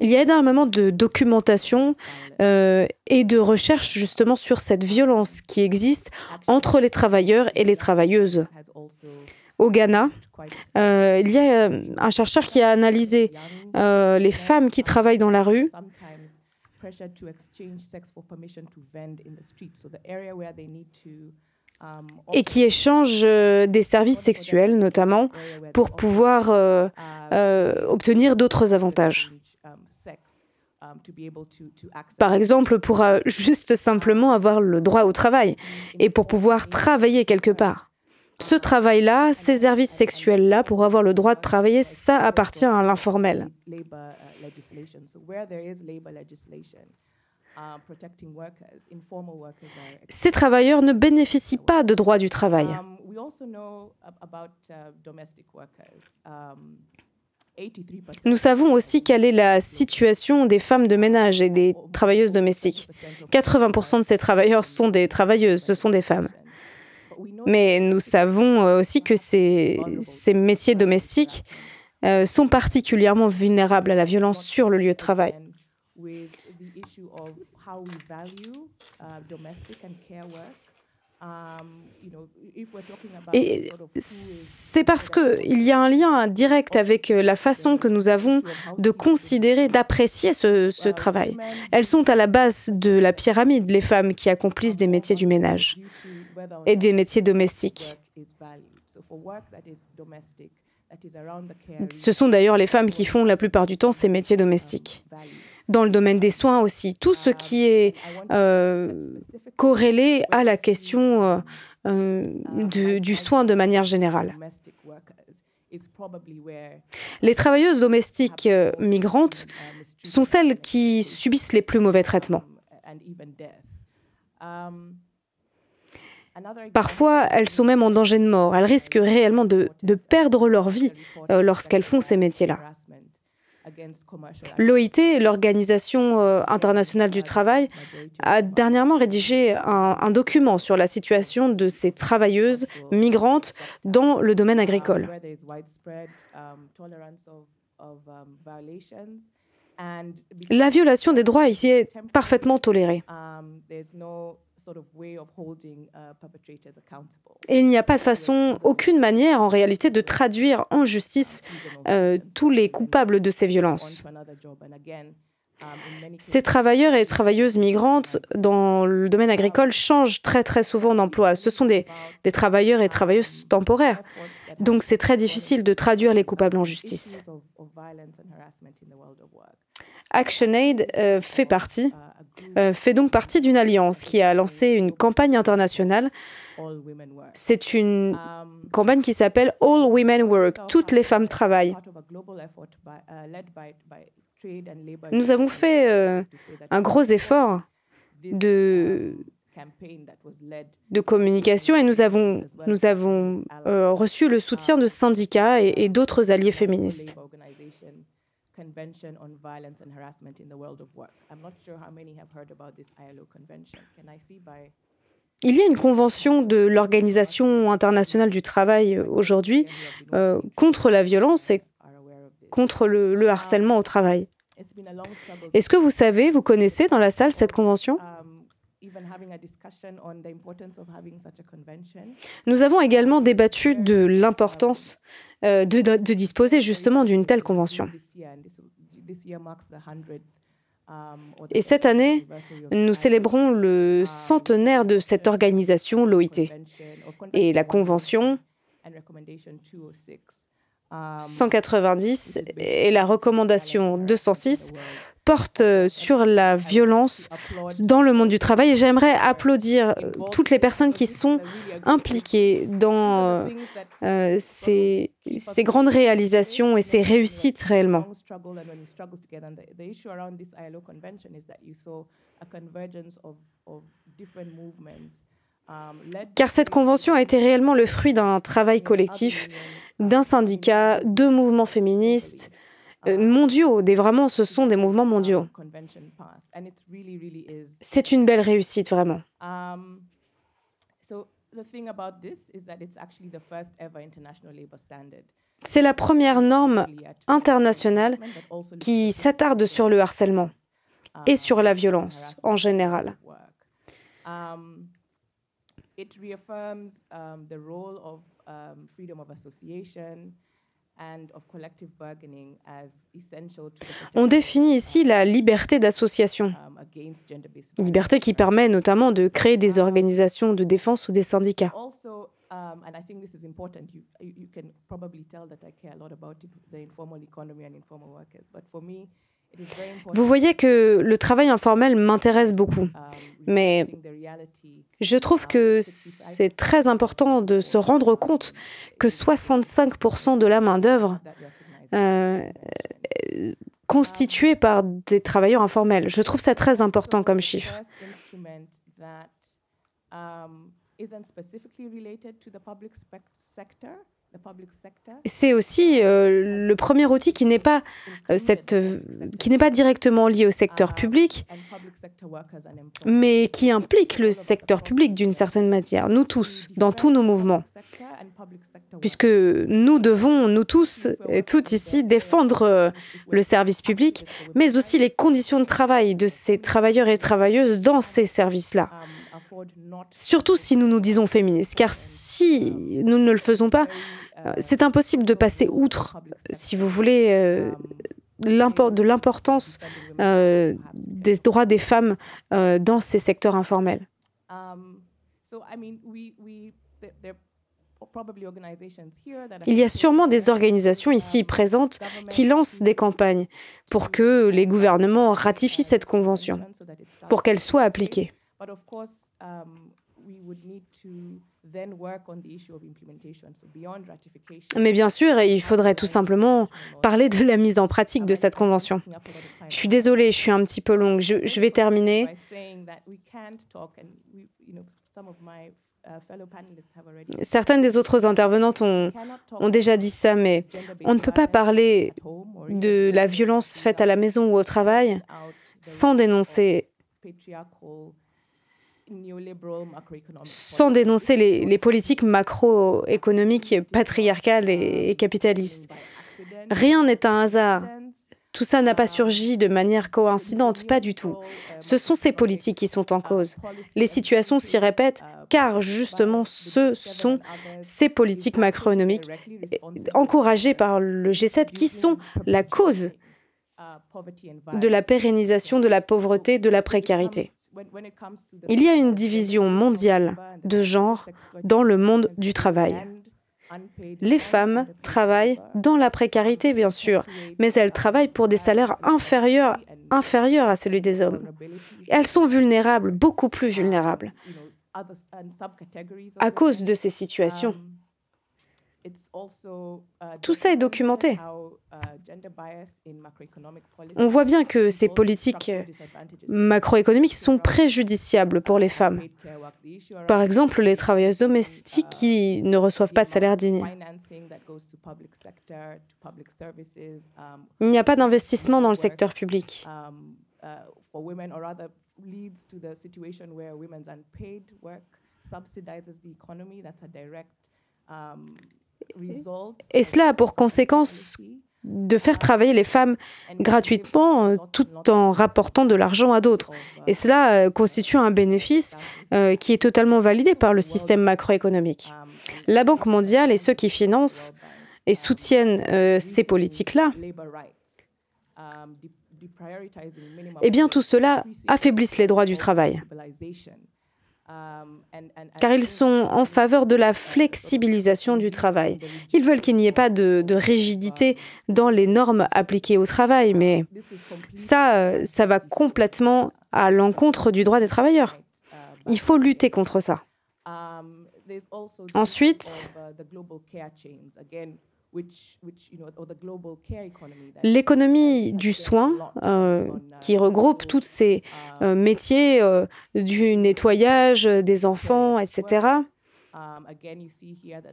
Il y a énormément de documentation euh, et de recherche justement sur cette violence qui existe entre les travailleurs et les travailleuses. Au Ghana, euh, il y a euh, un chercheur qui a analysé euh, les femmes qui travaillent dans la rue et qui échangent euh, des services sexuels notamment pour pouvoir euh, uh, euh, obtenir d'autres avantages. Par exemple, pour juste simplement avoir le droit au travail et pour pouvoir travailler quelque part. Ce travail-là, ces services sexuels-là, pour avoir le droit de travailler, ça appartient à l'informel. Ces travailleurs ne bénéficient pas de droits du travail. Um, uh. Um, 83% Nous savons aussi quelle est la situation des femmes de ménage et des travailleuses domestiques. 80% de ces travailleurs sont des travailleuses, ce sont des femmes. Mais nous savons euh, aussi que ces, ces métiers domestiques euh, sont particulièrement vulnérables à la violence sur le lieu de travail. Issue of how we value uh, domestic and care work. Et c'est parce qu'il y a un lien direct avec euh, la façon que nous avons de considérer, d'apprécier ce, ce travail. Elles sont à la base de la pyramide, les femmes qui accomplissent des métiers du ménage et des métiers domestiques. Ce sont d'ailleurs les femmes qui font la plupart du temps ces métiers domestiques. Dans le domaine des soins aussi, tout ce qui est euh, corrélé à la question euh, euh, du soin de manière générale. Les travailleuses domestiques migrantes sont celles qui subissent les plus mauvais traitements. Parfois, elles sont même en danger de mort. Elles risquent réellement de, perdre leur vie lorsqu'elles font ces métiers-là. L'OIT, l'Organisation euh, internationale du travail, a dernièrement rédigé un, un document sur la situation de ces travailleuses migrantes dans le domaine agricole. Um, um, La violation des droits ici est parfaitement tolérée. um, uh. Et il n'y a pas de façon, aucune manière en réalité de traduire en justice euh, tous les coupables de ces violences. again Ces travailleurs et travailleuses migrantes dans le domaine agricole changent très très souvent d'emploi. Ce sont des, des travailleurs et travailleuses temporaires. Donc c'est très difficile de traduire les coupables en justice. ActionAid euh, fait partie, euh, fait donc partie d'une alliance qui a lancé une campagne internationale. C'est une campagne qui s'appelle All Women Work, toutes les femmes travaillent. Nous avons fait euh, un gros effort de, communication et nous avons, reçu le soutien de syndicats et d'autres alliés féministes. Convention on Violence and Harassment in the World of Work. I'm not sure how many have heard about this ILO convention. Can I see by Il y a une convention de l'Organisation internationale du travail euh, aujourd'hui euh, contre la violence et contre le, le harcèlement au travail. Est-ce que vous savez, vous connaissez dans la salle cette convention? Nous avons également débattu de l'importance euh, de, de, de disposer justement d'une telle convention. Et cette année, nous célébrons le centenaire de cette organisation, l'OIT. Et la Convention 190 et la recommandation 206 portent sur la violence dans le monde du travail. J'aimerais applaudir toutes les personnes qui sont impliquées dans euh, ces, ces grandes réalisations et ces réussites réellement. Car cette convention a été réellement le fruit d'un travail collectif, d'un syndicat, de mouvements féministes, euh, mondiaux. Vraiment, ce sont des mouvements mondiaux. C'est une belle réussite, vraiment. C'est la première norme internationale qui s'attarde sur le harcèlement et sur la violence en général. It reaffirms um, the role of um, freedom of association, on définit ici la liberté d'association, liberté qui permet notamment de créer des organisations de défense ou des syndicats. Vous voyez que le travail informel m'intéresse beaucoup, mais je trouve que c'est très important de se rendre compte que 65% de la main-d'œuvre euh, est constituée par des travailleurs informels. Je trouve ça très important comme chiffre. C'est aussi euh, le premier outil qui n'est pas, euh, cette, euh, qui n'est pas directement lié au secteur public, mais qui implique le secteur public d'une certaine manière, nous tous, dans tous nos mouvements. Puisque nous devons, nous tous et toutes ici, défendre le service public, mais aussi les conditions de travail de ces travailleurs et travailleuses dans ces services-là. Surtout si nous nous disons féministes, car si nous ne le faisons pas, c'est impossible de passer outre, si vous voulez, euh, de l'importance euh, des droits des femmes euh, dans ces secteurs informels. Il y a sûrement des organisations ici présentes qui lancent des campagnes pour que les gouvernements ratifient cette convention, pour qu'elle soit appliquée. Mais bien sûr, il faudrait tout simplement parler de la mise en pratique de cette convention. Je suis désolée, je suis un petit peu longue. Je, je vais terminer. Certaines des autres intervenantes ont, ont, déjà dit ça, mais on ne peut pas parler de la violence faite à la maison ou au travail sans dénoncer sans dénoncer les, politiques macroéconomiques patriarcales et, et capitalistes. Rien n'est un hasard. Tout ça n'a pas surgi de manière coïncidente, pas du tout. Ce sont ces politiques qui sont en cause. Les situations s'y répètent car justement ce sont ces politiques macroéconomiques encouragées par le G7 qui sont la cause de la pérennisation de la pauvreté, de la précarité. Il y a une division mondiale de genre dans le monde du travail. Les femmes travaillent dans la précarité, bien sûr, mais elles travaillent pour des salaires inférieurs, inférieurs à celui des hommes. Elles sont vulnérables, beaucoup plus vulnérables, à cause de ces situations. Tout ça est documenté. On voit bien que ces politiques macroéconomiques sont préjudiciables pour les femmes. Par exemple, les travailleuses domestiques qui ne reçoivent pas de salaire digne. Il n'y a pas d'investissement dans le secteur public. Et cela a pour conséquence de faire travailler les femmes gratuitement euh, tout en rapportant de l'argent à d'autres. Et cela euh, constitue un bénéfice euh, qui est totalement validé par le système macroéconomique. La Banque mondiale et ceux qui financent et soutiennent ces politiques-là, eh bien tout cela affaiblisse les droits du travail car ils sont en faveur de la flexibilisation du travail. Ils veulent qu'il n'y ait pas de, rigidité dans les normes appliquées au travail, mais ça, ça va complètement à l'encontre du droit des travailleurs. Il faut lutter contre ça. Ensuite, L'économie du soin, euh, qui regroupe tous ces euh, métiers euh, du nettoyage des enfants, etc.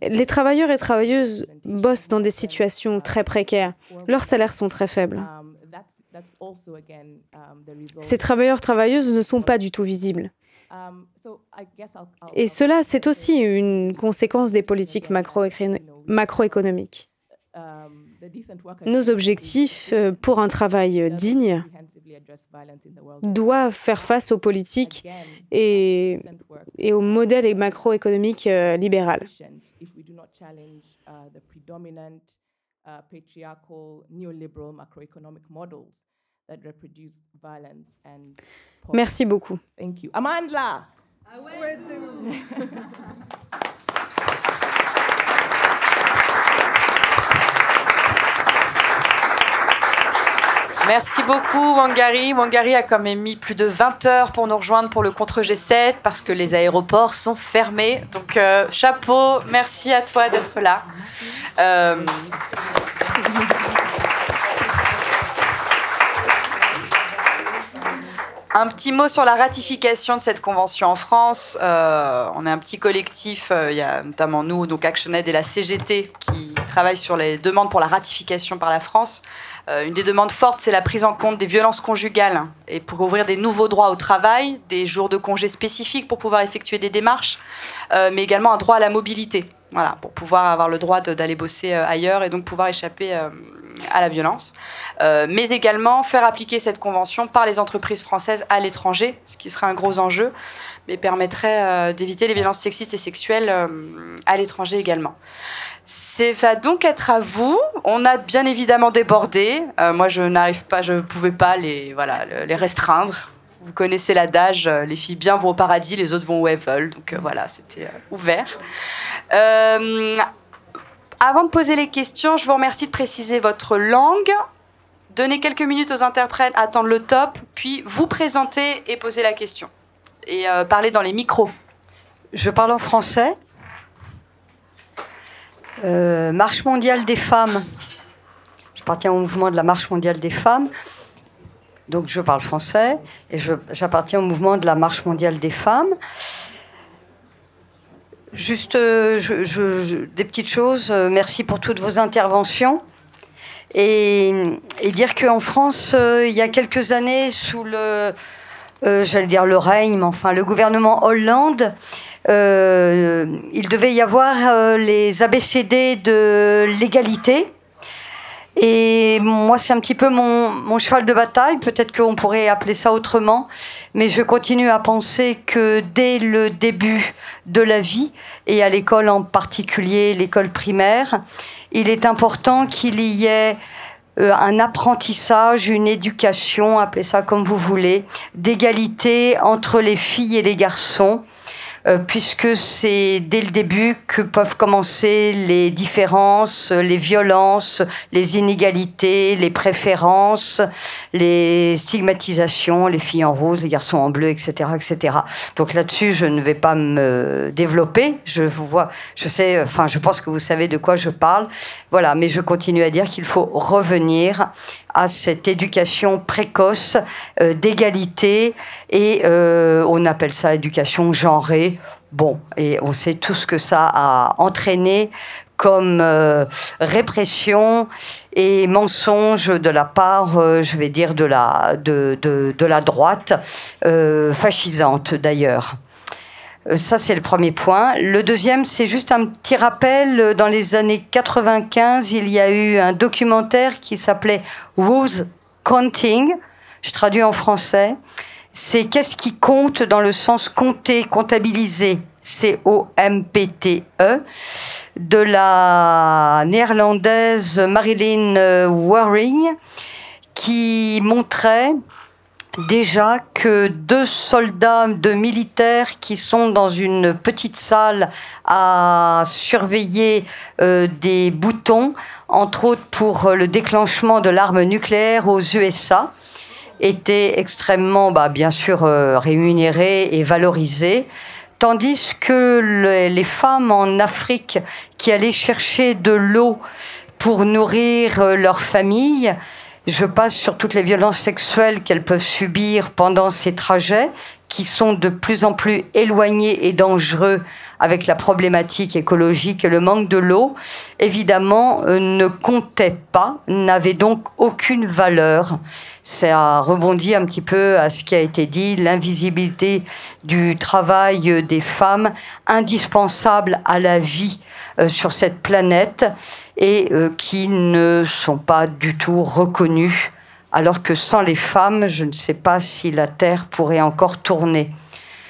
Les travailleurs et travailleuses bossent dans des situations très précaires. Leurs salaires sont très faibles. Ces travailleurs travailleuses ne sont pas du tout visibles. Et cela, c'est aussi une conséquence des politiques macroéconomiques. Nos objectifs euh, pour un travail digne doivent faire face aux politiques et, et au modèle macroéconomique euh, libéral. Merci beaucoup. Amandla. Merci beaucoup, Wangari. Wangari a quand même mis plus de 20 heures pour nous rejoindre pour le contre G7 parce que les aéroports sont fermés. Donc, euh, chapeau, merci à toi d'être là. Euh, Un petit mot sur la ratification de cette convention en France. Euh, on est un petit collectif, il y a notamment nous, donc ActionAid et la CGT, qui travaillent sur les demandes pour la ratification par la France. Euh, une des demandes fortes, c'est la prise en compte des violences conjugales et pour ouvrir des nouveaux droits au travail, des jours de congé spécifiques pour pouvoir effectuer des démarches, euh, mais également un droit à la mobilité. Voilà, pour pouvoir avoir le droit d'aller bosser euh, ailleurs et donc pouvoir échapper à la violence. mais également faire appliquer cette convention par les entreprises françaises à l'étranger, ce qui serait un gros enjeu, mais permettrait d'éviter les violences sexistes et sexuelles à l'étranger également. C'est va donc être à vous. On a bien évidemment débordé. Euh, moi, je n'arrive pas, je ne pouvais pas les, voilà, les restreindre. Vous connaissez l'adage, euh, les filles bien vont au paradis, les autres vont où elles veulent. Donc euh, voilà, c'était ouvert. Avant de poser les questions, je vous remercie de préciser votre langue. Donnez quelques minutes aux interprètes, attendre le top, puis vous présenter et poser la question. Et parler dans les micros. Je parle en français. Euh, Marche mondiale des femmes. J'appartiens au mouvement de la Marche mondiale des femmes. Donc je parle français et j'appartiens au mouvement de la Marche mondiale des femmes. Juste euh, des petites choses. Euh, merci pour toutes vos interventions. Et, dire qu'en France, il y a quelques années, sous le, j'allais dire le règne, mais enfin le gouvernement Hollande, euh, il devait y avoir euh, les ABCD de l'égalité. Et moi, c'est un petit peu mon, mon cheval de bataille. Peut-être qu'on pourrait appeler ça autrement. Mais je continue à penser que dès le début de la vie, et à l'école en particulier, l'école primaire, il est important qu'il y ait euh, un apprentissage, une éducation, appelez ça comme vous voulez, d'égalité entre les filles et les garçons, puisque c'est dès le début que peuvent commencer les différences, les violences, les inégalités, les préférences, les stigmatisations, les filles en rose, les garçons en bleu, etc., etc. Donc là-dessus, je ne vais pas me développer. Je vous vois, je sais, enfin, je pense que vous savez de quoi je parle. Voilà, mais je continue à dire qu'il faut revenir à cette éducation précoce euh, d'égalité et euh, on appelle ça éducation genrée. Bon, et on sait tout ce que ça a entraîné comme euh, répression et mensonge de la part, je vais dire, de la, de, de, de la droite, fascisante d'ailleurs. Euh, ça, c'est le premier point. Le deuxième, c'est juste un petit rappel. Dans les années 95, il y a eu un documentaire qui s'appelait Who's Counting. Je traduis en français. C'est qu'est-ce qui compte dans le sens compter, comptabiliser. C-O-M-P-T-E de la néerlandaise Marilyn Waring qui montrait déjà que deux soldats, deux militaires qui sont dans une petite salle à surveiller euh, des boutons, entre autres pour le déclenchement de l'arme nucléaire aux USA, étaient extrêmement, bah, bien sûr, euh, rémunérés et valorisés. Tandis que les femmes en Afrique qui allaient chercher de l'eau pour nourrir euh, leur famille, je passe sur toutes les violences sexuelles qu'elles peuvent subir pendant ces trajets, qui sont de plus en plus éloignés et dangereux avec la problématique écologique et le manque de l'eau, évidemment, euh, ne comptaient pas, n'avaient donc aucune valeur. Ça rebondit un petit peu à ce qui a été dit, l'invisibilité du travail des femmes, indispensable à la vie euh, sur cette planète et euh, qui ne sont pas du tout reconnues, alors que sans les femmes, je ne sais pas si la Terre pourrait encore tourner.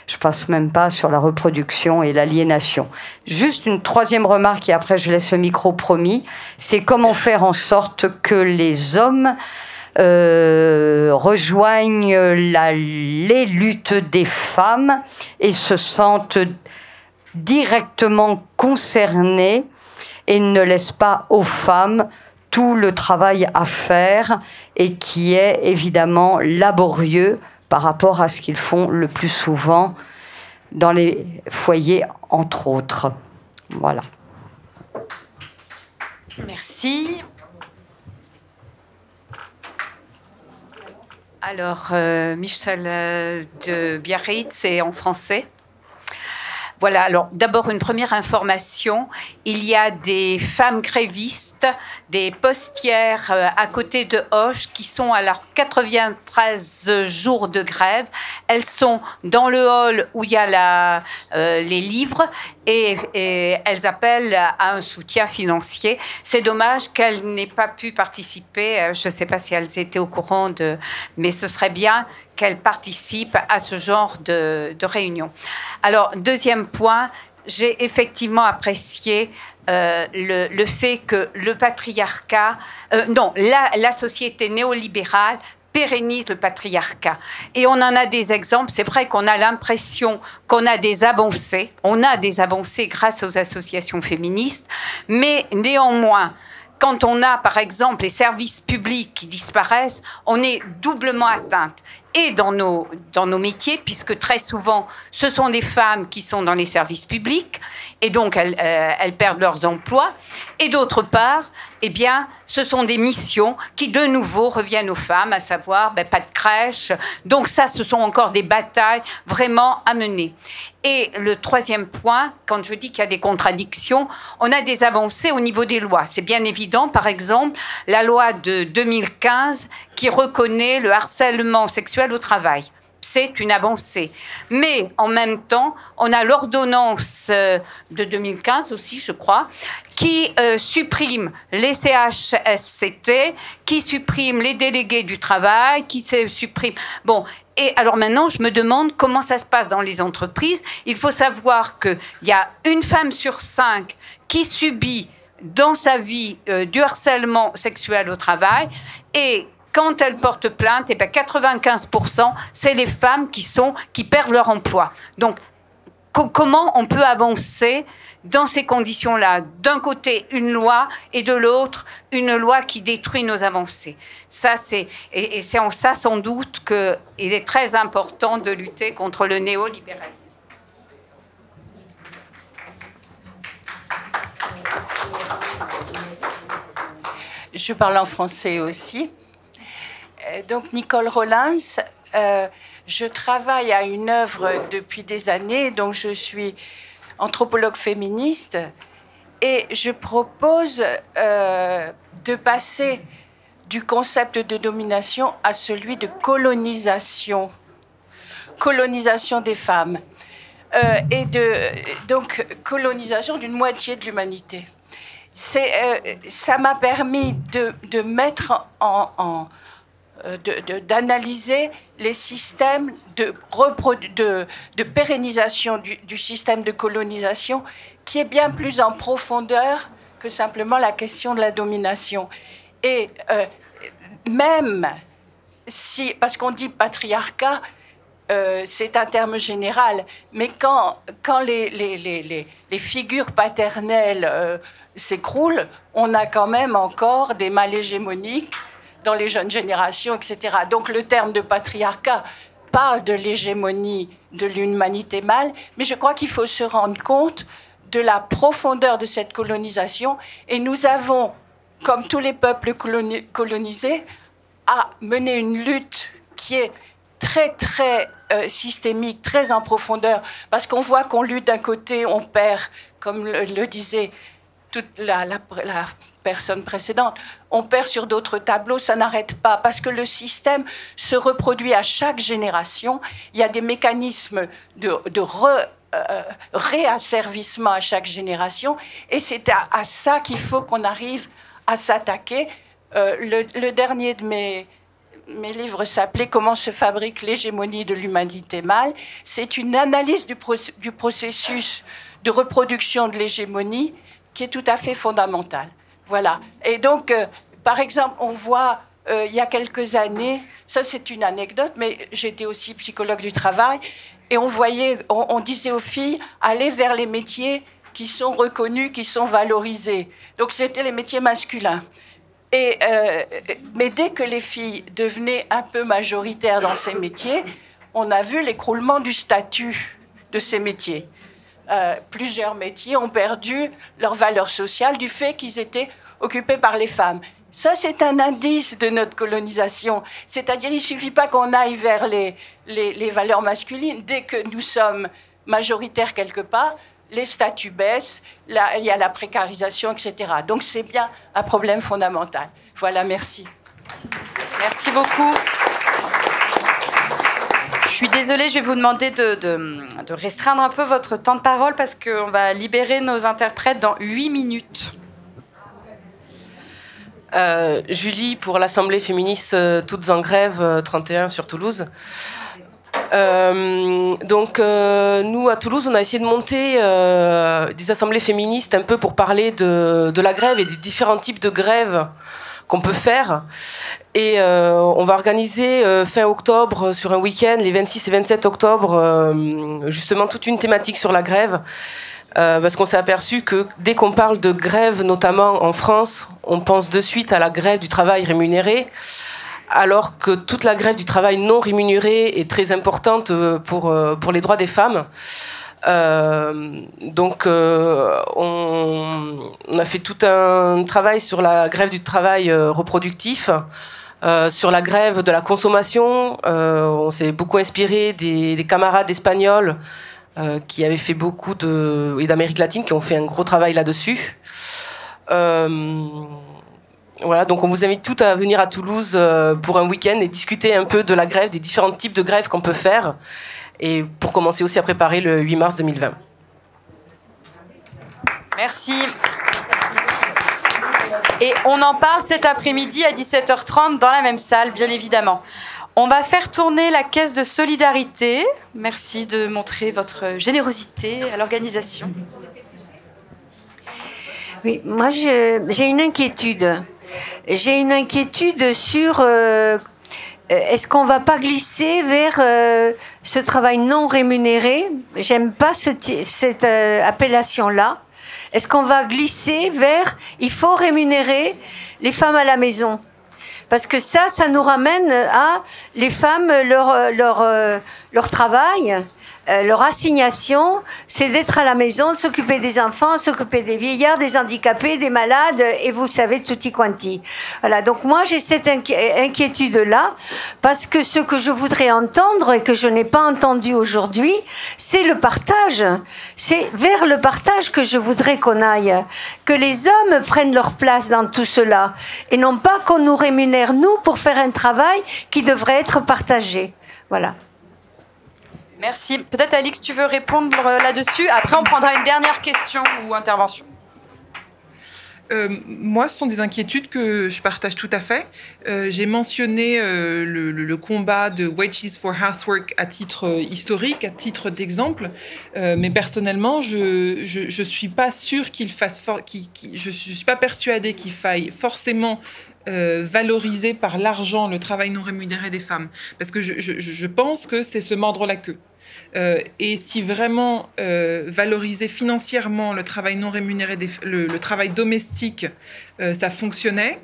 Je passe même pas sur la reproduction et l'aliénation. Juste une troisième remarque et après je laisse le micro promis, c'est comment faire en sorte que les hommes euh, rejoignent les luttes des femmes et se sentent directement concernés et ne laisse pas aux femmes tout le travail à faire et qui est évidemment laborieux par rapport à ce qu'ils font le plus souvent dans les foyers, entre autres. Voilà. Merci. Alors, euh, Michel euh, de Biarritz, c'est en français. Voilà, alors d'abord une première information. Il y a des femmes grévistes, des postières euh, à côté de Hoche qui sont à leurs 93 jours de grève. Elles sont dans le hall où il y a euh, les livres et, elles appellent à un soutien financier. C'est dommage qu'elles n'aient pas pu participer. Euh, je ne sais pas si elles étaient au courant de, mais ce serait bien qu'elles participent à ce genre de, réunion. Alors, deuxième point, j'ai effectivement apprécié euh, le, le, fait que le patriarcat, euh, non, la, la, société néolibérale pérennise le patriarcat. Et on en a des exemples. C'est vrai qu'on a l'impression qu'on a des avancées. On a des avancées grâce aux associations féministes. Mais néanmoins, quand on a, par exemple, les services publics qui disparaissent, on est doublement atteinte et dans nos, dans nos métiers, puisque très souvent, ce sont des femmes qui sont dans les services publics, et donc elles, euh, elles perdent leurs emplois. Et d'autre part, eh bien, ce sont des missions qui, de nouveau, reviennent aux femmes, à savoir, ben, pas de crèche. Donc ça, ce sont encore des batailles vraiment à mener. Et le troisième point, quand je dis qu'il y a des contradictions, on a des avancées au niveau des lois. C'est bien évident, par exemple, la loi de 2015 qui reconnaît le harcèlement sexuel au travail c'est une avancée. Mais en même temps, on a l'ordonnance euh, de 2015 aussi, je crois, qui euh, supprime les CHSCT, qui supprime les délégués du travail, qui supprime... Bon, et alors maintenant, je me demande comment ça se passe dans les entreprises. Il faut savoir qu'il y a une femme sur cinq qui subit dans sa vie du harcèlement sexuel au travail et quand elles portent plainte, et bien 95%, c'est les femmes qui, sont, qui perdent leur emploi. Donc, comment on peut avancer dans ces conditions-là? D'un côté, une loi, et de l'autre, une loi qui détruit nos avancées. Ça, c'est, et, c'est en ça, sans doute, qu'il est très important de lutter contre le néolibéralisme. Je parle en français aussi. Euh, donc Nicole Rollins, euh, je travaille à une œuvre depuis des années, donc je suis anthropologue féministe et je propose euh, de passer du concept de domination à celui de colonisation, colonisation des femmes et de donc colonisation d'une moitié de l'humanité. Ça m'a permis de, mettre en d'analyser les systèmes de, de, de pérennisation du, système de colonisation qui est bien plus en profondeur que simplement la question de la domination. Et euh, même si, parce qu'on dit patriarcat, euh, c'est un terme général, mais quand, quand les figures paternelles s'écroulent, on a quand même encore des mâles hégémoniques dans les jeunes générations, etc. Donc le terme de patriarcat parle de l'hégémonie de l'humanité mâle, mais je crois qu'il faut se rendre compte de la profondeur de cette colonisation. Et nous avons, comme tous les peuples colonisés, à mener une lutte qui est très, très euh, systémique, très en profondeur, parce qu'on voit qu'on lutte d'un côté, on perd, comme le disait toute la, personne précédente. On perd sur d'autres tableaux, ça n'arrête pas parce que le système se reproduit à chaque génération. Il y a des mécanismes de, euh, réasservissement à chaque génération et c'est à, ça qu'il faut qu'on arrive à s'attaquer. Euh, le, dernier de mes, mes livres s'appelait Comment se fabrique l'hégémonie de l'humanité mâle. C'est une analyse du, du processus de reproduction de l'hégémonie qui est tout à fait fondamentale. Voilà. Et donc, euh, par exemple, on voit euh, il y a quelques années, ça c'est une anecdote, mais j'étais aussi psychologue du travail, et on voyait, on, disait aux filles, allez vers les métiers qui sont reconnus, qui sont valorisés. Donc c'était les métiers masculins. Et, euh, mais dès que les filles devenaient un peu majoritaires dans ces métiers, on a vu l'écroulement du statut de ces métiers. Plusieurs métiers ont perdu leur valeur sociale du fait qu'ils étaient occupés par les femmes. Ça, c'est un indice de notre colonisation. C'est-à-dire, il ne suffit pas qu'on aille vers les, les, valeurs masculines. Dès que nous sommes majoritaires quelque part, les statuts baissent, il y a la précarisation, etc. Donc, c'est bien un problème fondamental. Voilà, merci. Merci beaucoup. Je suis désolée, je vais vous demander de, restreindre un peu votre temps de parole parce qu'on va libérer nos interprètes dans 8 minutes. Euh, Julie pour l'Assemblée féministe euh, Toutes en grève 31 euh, sur Toulouse. donc nous à Toulouse on a essayé de monter des assemblées féministes un peu pour parler de, de, la grève et des différents types de grèves qu'on peut faire. Et on va organiser fin octobre sur un week-end, les 26 et 27 octobre, justement toute une thématique sur la grève. Parce qu'on s'est aperçu que dès qu'on parle de grève, notamment en France, on pense de suite à la grève du travail rémunéré, alors que toute la grève du travail non rémunéré est très importante pour, pour les droits des femmes. Euh, donc, euh, on, a fait tout un travail sur la grève du travail euh, reproductif, sur la grève de la consommation. on s'est beaucoup inspiré des, camarades espagnols qui avaient fait beaucoup de et d'Amérique latine qui ont fait un gros travail là-dessus. voilà, donc on vous invite toutes à venir à Toulouse pour un week-end et discuter un peu de la grève, des différents types de grèves qu'on peut faire et pour commencer aussi à préparer le 8 mars 2020. Merci. Et on en parle cet après-midi à 17h30 dans la même salle, bien évidemment. On va faire tourner la caisse de solidarité. Merci de montrer votre générosité à l'organisation. Oui, moi j'ai une inquiétude. J'ai une inquiétude sur euh, est-ce qu'on va pas glisser vers euh, ce travail non rémunéré? J'aime pas cette euh, appellation-là. Est-ce qu'on va glisser vers il faut rémunérer les femmes à la maison? Parce que ça, ça nous ramène à les femmes, leur, leur, leur travail, euh, leur assignation, c'est d'être à la maison, de s'occuper des enfants, s'occuper des vieillards, des handicapés, des malades, et vous savez, tutti quanti. Voilà, donc moi j'ai cette inquiétude-là, parce que ce que je voudrais entendre et que je n'ai pas entendu aujourd'hui, c'est le partage. C'est vers le partage que je voudrais qu'on aille, que les hommes prennent leur place dans tout cela, et non pas qu'on nous rémunère, nous, pour faire un travail qui devrait être partagé. Voilà. Merci. Peut-être Alix, tu veux répondre euh, là-dessus? Après, on prendra une dernière question ou intervention. Euh, moi, ce sont des inquiétudes que je partage tout à fait. Euh, j'ai mentionné le, combat de Wages for Housework à titre historique, à titre d'exemple, mais personnellement, je ne suis pas sûre qu'il fasse, je, ne suis pas persuadée qu'il faille forcément valoriser par l'argent le travail non rémunéré des femmes, parce que je, je pense que c'est se mordre la queue. Euh, et si vraiment euh, valoriser financièrement le travail non rémunéré, le, travail domestique, euh, ça fonctionnait,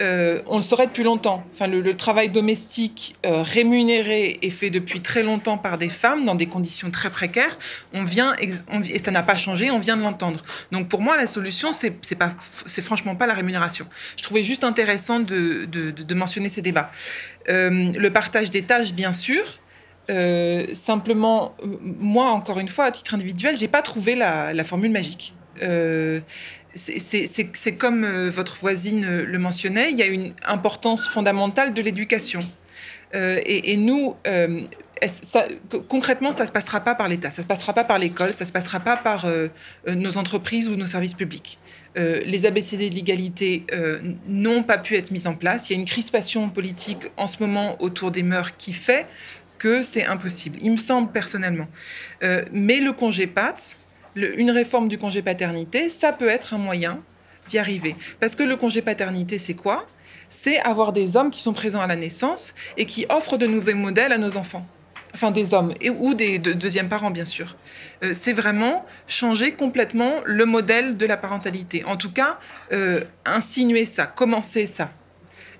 on le saurait depuis longtemps. Enfin, le, travail domestique rémunéré est fait depuis très longtemps par des femmes dans des conditions très précaires. On vient, et ça n'a pas changé, on vient de l'entendre. Donc pour moi, la solution, c'est pas, franchement pas la rémunération. Je trouvais juste intéressant de, mentionner ces débats. le partage des tâches, bien sûr. Euh, simplement, moi, encore une fois, à titre individuel, j'ai pas trouvé la, formule magique. Euh, c'est comme euh, votre voisine le mentionnait, il y a une importance fondamentale de l'éducation. Et, nous, concrètement, ça ne se passera pas par l'État, ça ne se passera pas par l'école, ça ne se passera pas par nos entreprises ou nos services publics. les ABCD de l'égalité n'ont pas pu être mis en place. Il y a une crispation politique en ce moment autour des mœurs qui fait que c'est impossible, il me semble personnellement. Euh, mais le congé Une réforme du congé paternité, ça peut être un moyen d'y arriver. Parce que le congé paternité, c'est quoi? C'est avoir des hommes qui sont présents à la naissance et qui offrent de nouveaux modèles à nos enfants. Enfin, des hommes et, ou des deuxièmes parents, bien sûr. Euh, c'est vraiment changer complètement le modèle de la parentalité. En tout cas, euh, insinuer ça, commencer ça.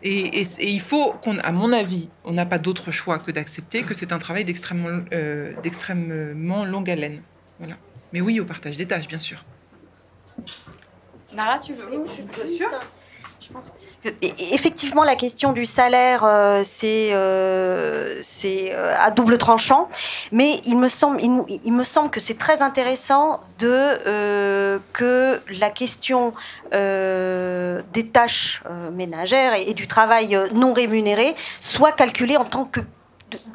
Et, il faut qu'on, à mon avis, on n'a pas d'autre choix que d'accepter que c'est un travail d'extrêmement, euh, d'extrêmement longue haleine. Voilà. Mais oui, au partage des tâches, bien sûr. Nara, tu veux Je suis sûre. Je pense effectivement, la question du salaire, euh, c'est euh, c'est euh, à double tranchant, mais il me semble, il, me semble que c'est très intéressant de que la question des tâches ménagères et, du travail non rémunéré soit calculée en tant que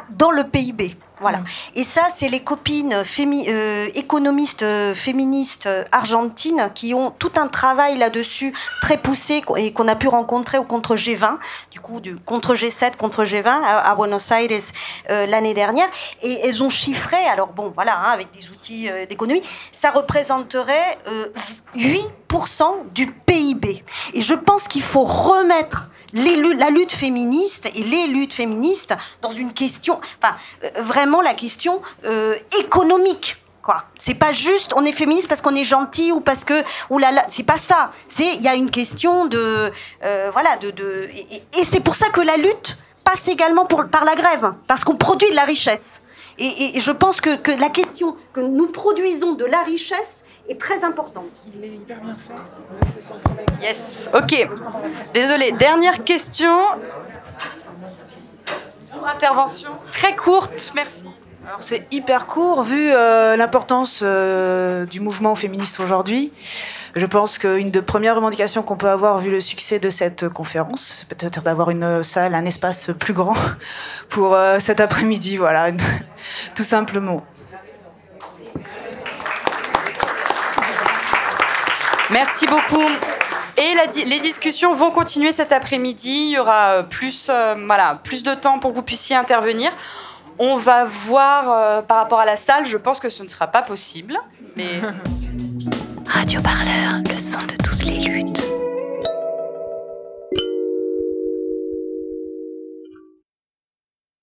dans le PIB. Voilà. Et ça, c'est les copines euh, économistes euh, féministes euh, argentines qui ont tout un travail là-dessus très poussé et qu'on a pu rencontrer au contre G20, du coup, du contre G7, contre G20 à, Buenos Aires l'année dernière. Et elles ont chiffré, alors bon, voilà, hein, avec des outils d'économie, ça représenterait 8% du PIB. Et je pense qu'il faut remettre la lutte féministe et les luttes féministes dans une question, enfin, euh, vraiment la question euh, économique. C'est pas juste on est féministe parce qu'on est gentil ou parce que c'est pas ça. C'est il y a une question de euh, voilà de, de et, c'est pour ça que la lutte passe également pour, par la grève parce qu'on produit de la richesse. Et, et je pense que, que la question que nous produisons de la richesse est très importante. Il est hyper bien fait. Yes, ok. Désolé, dernière question. Intervention très courte, merci. Alors c'est hyper court vu euh, l'importance euh, du mouvement féministe aujourd'hui. Je pense qu'une des premières revendications qu'on peut avoir vu le succès de cette conférence, c'est peut-être d'avoir une salle, un espace plus grand pour euh, cet après-midi, voilà, tout simplement. Merci beaucoup. Et les discussions vont continuer cet après-midi. Il y aura euh, plus, euh, voilà, plus de temps pour que vous puissiez intervenir. On va voir euh, par rapport à la salle. Je pense que ce ne sera pas possible. Mais Radio Parleur, le son de toutes les luttes.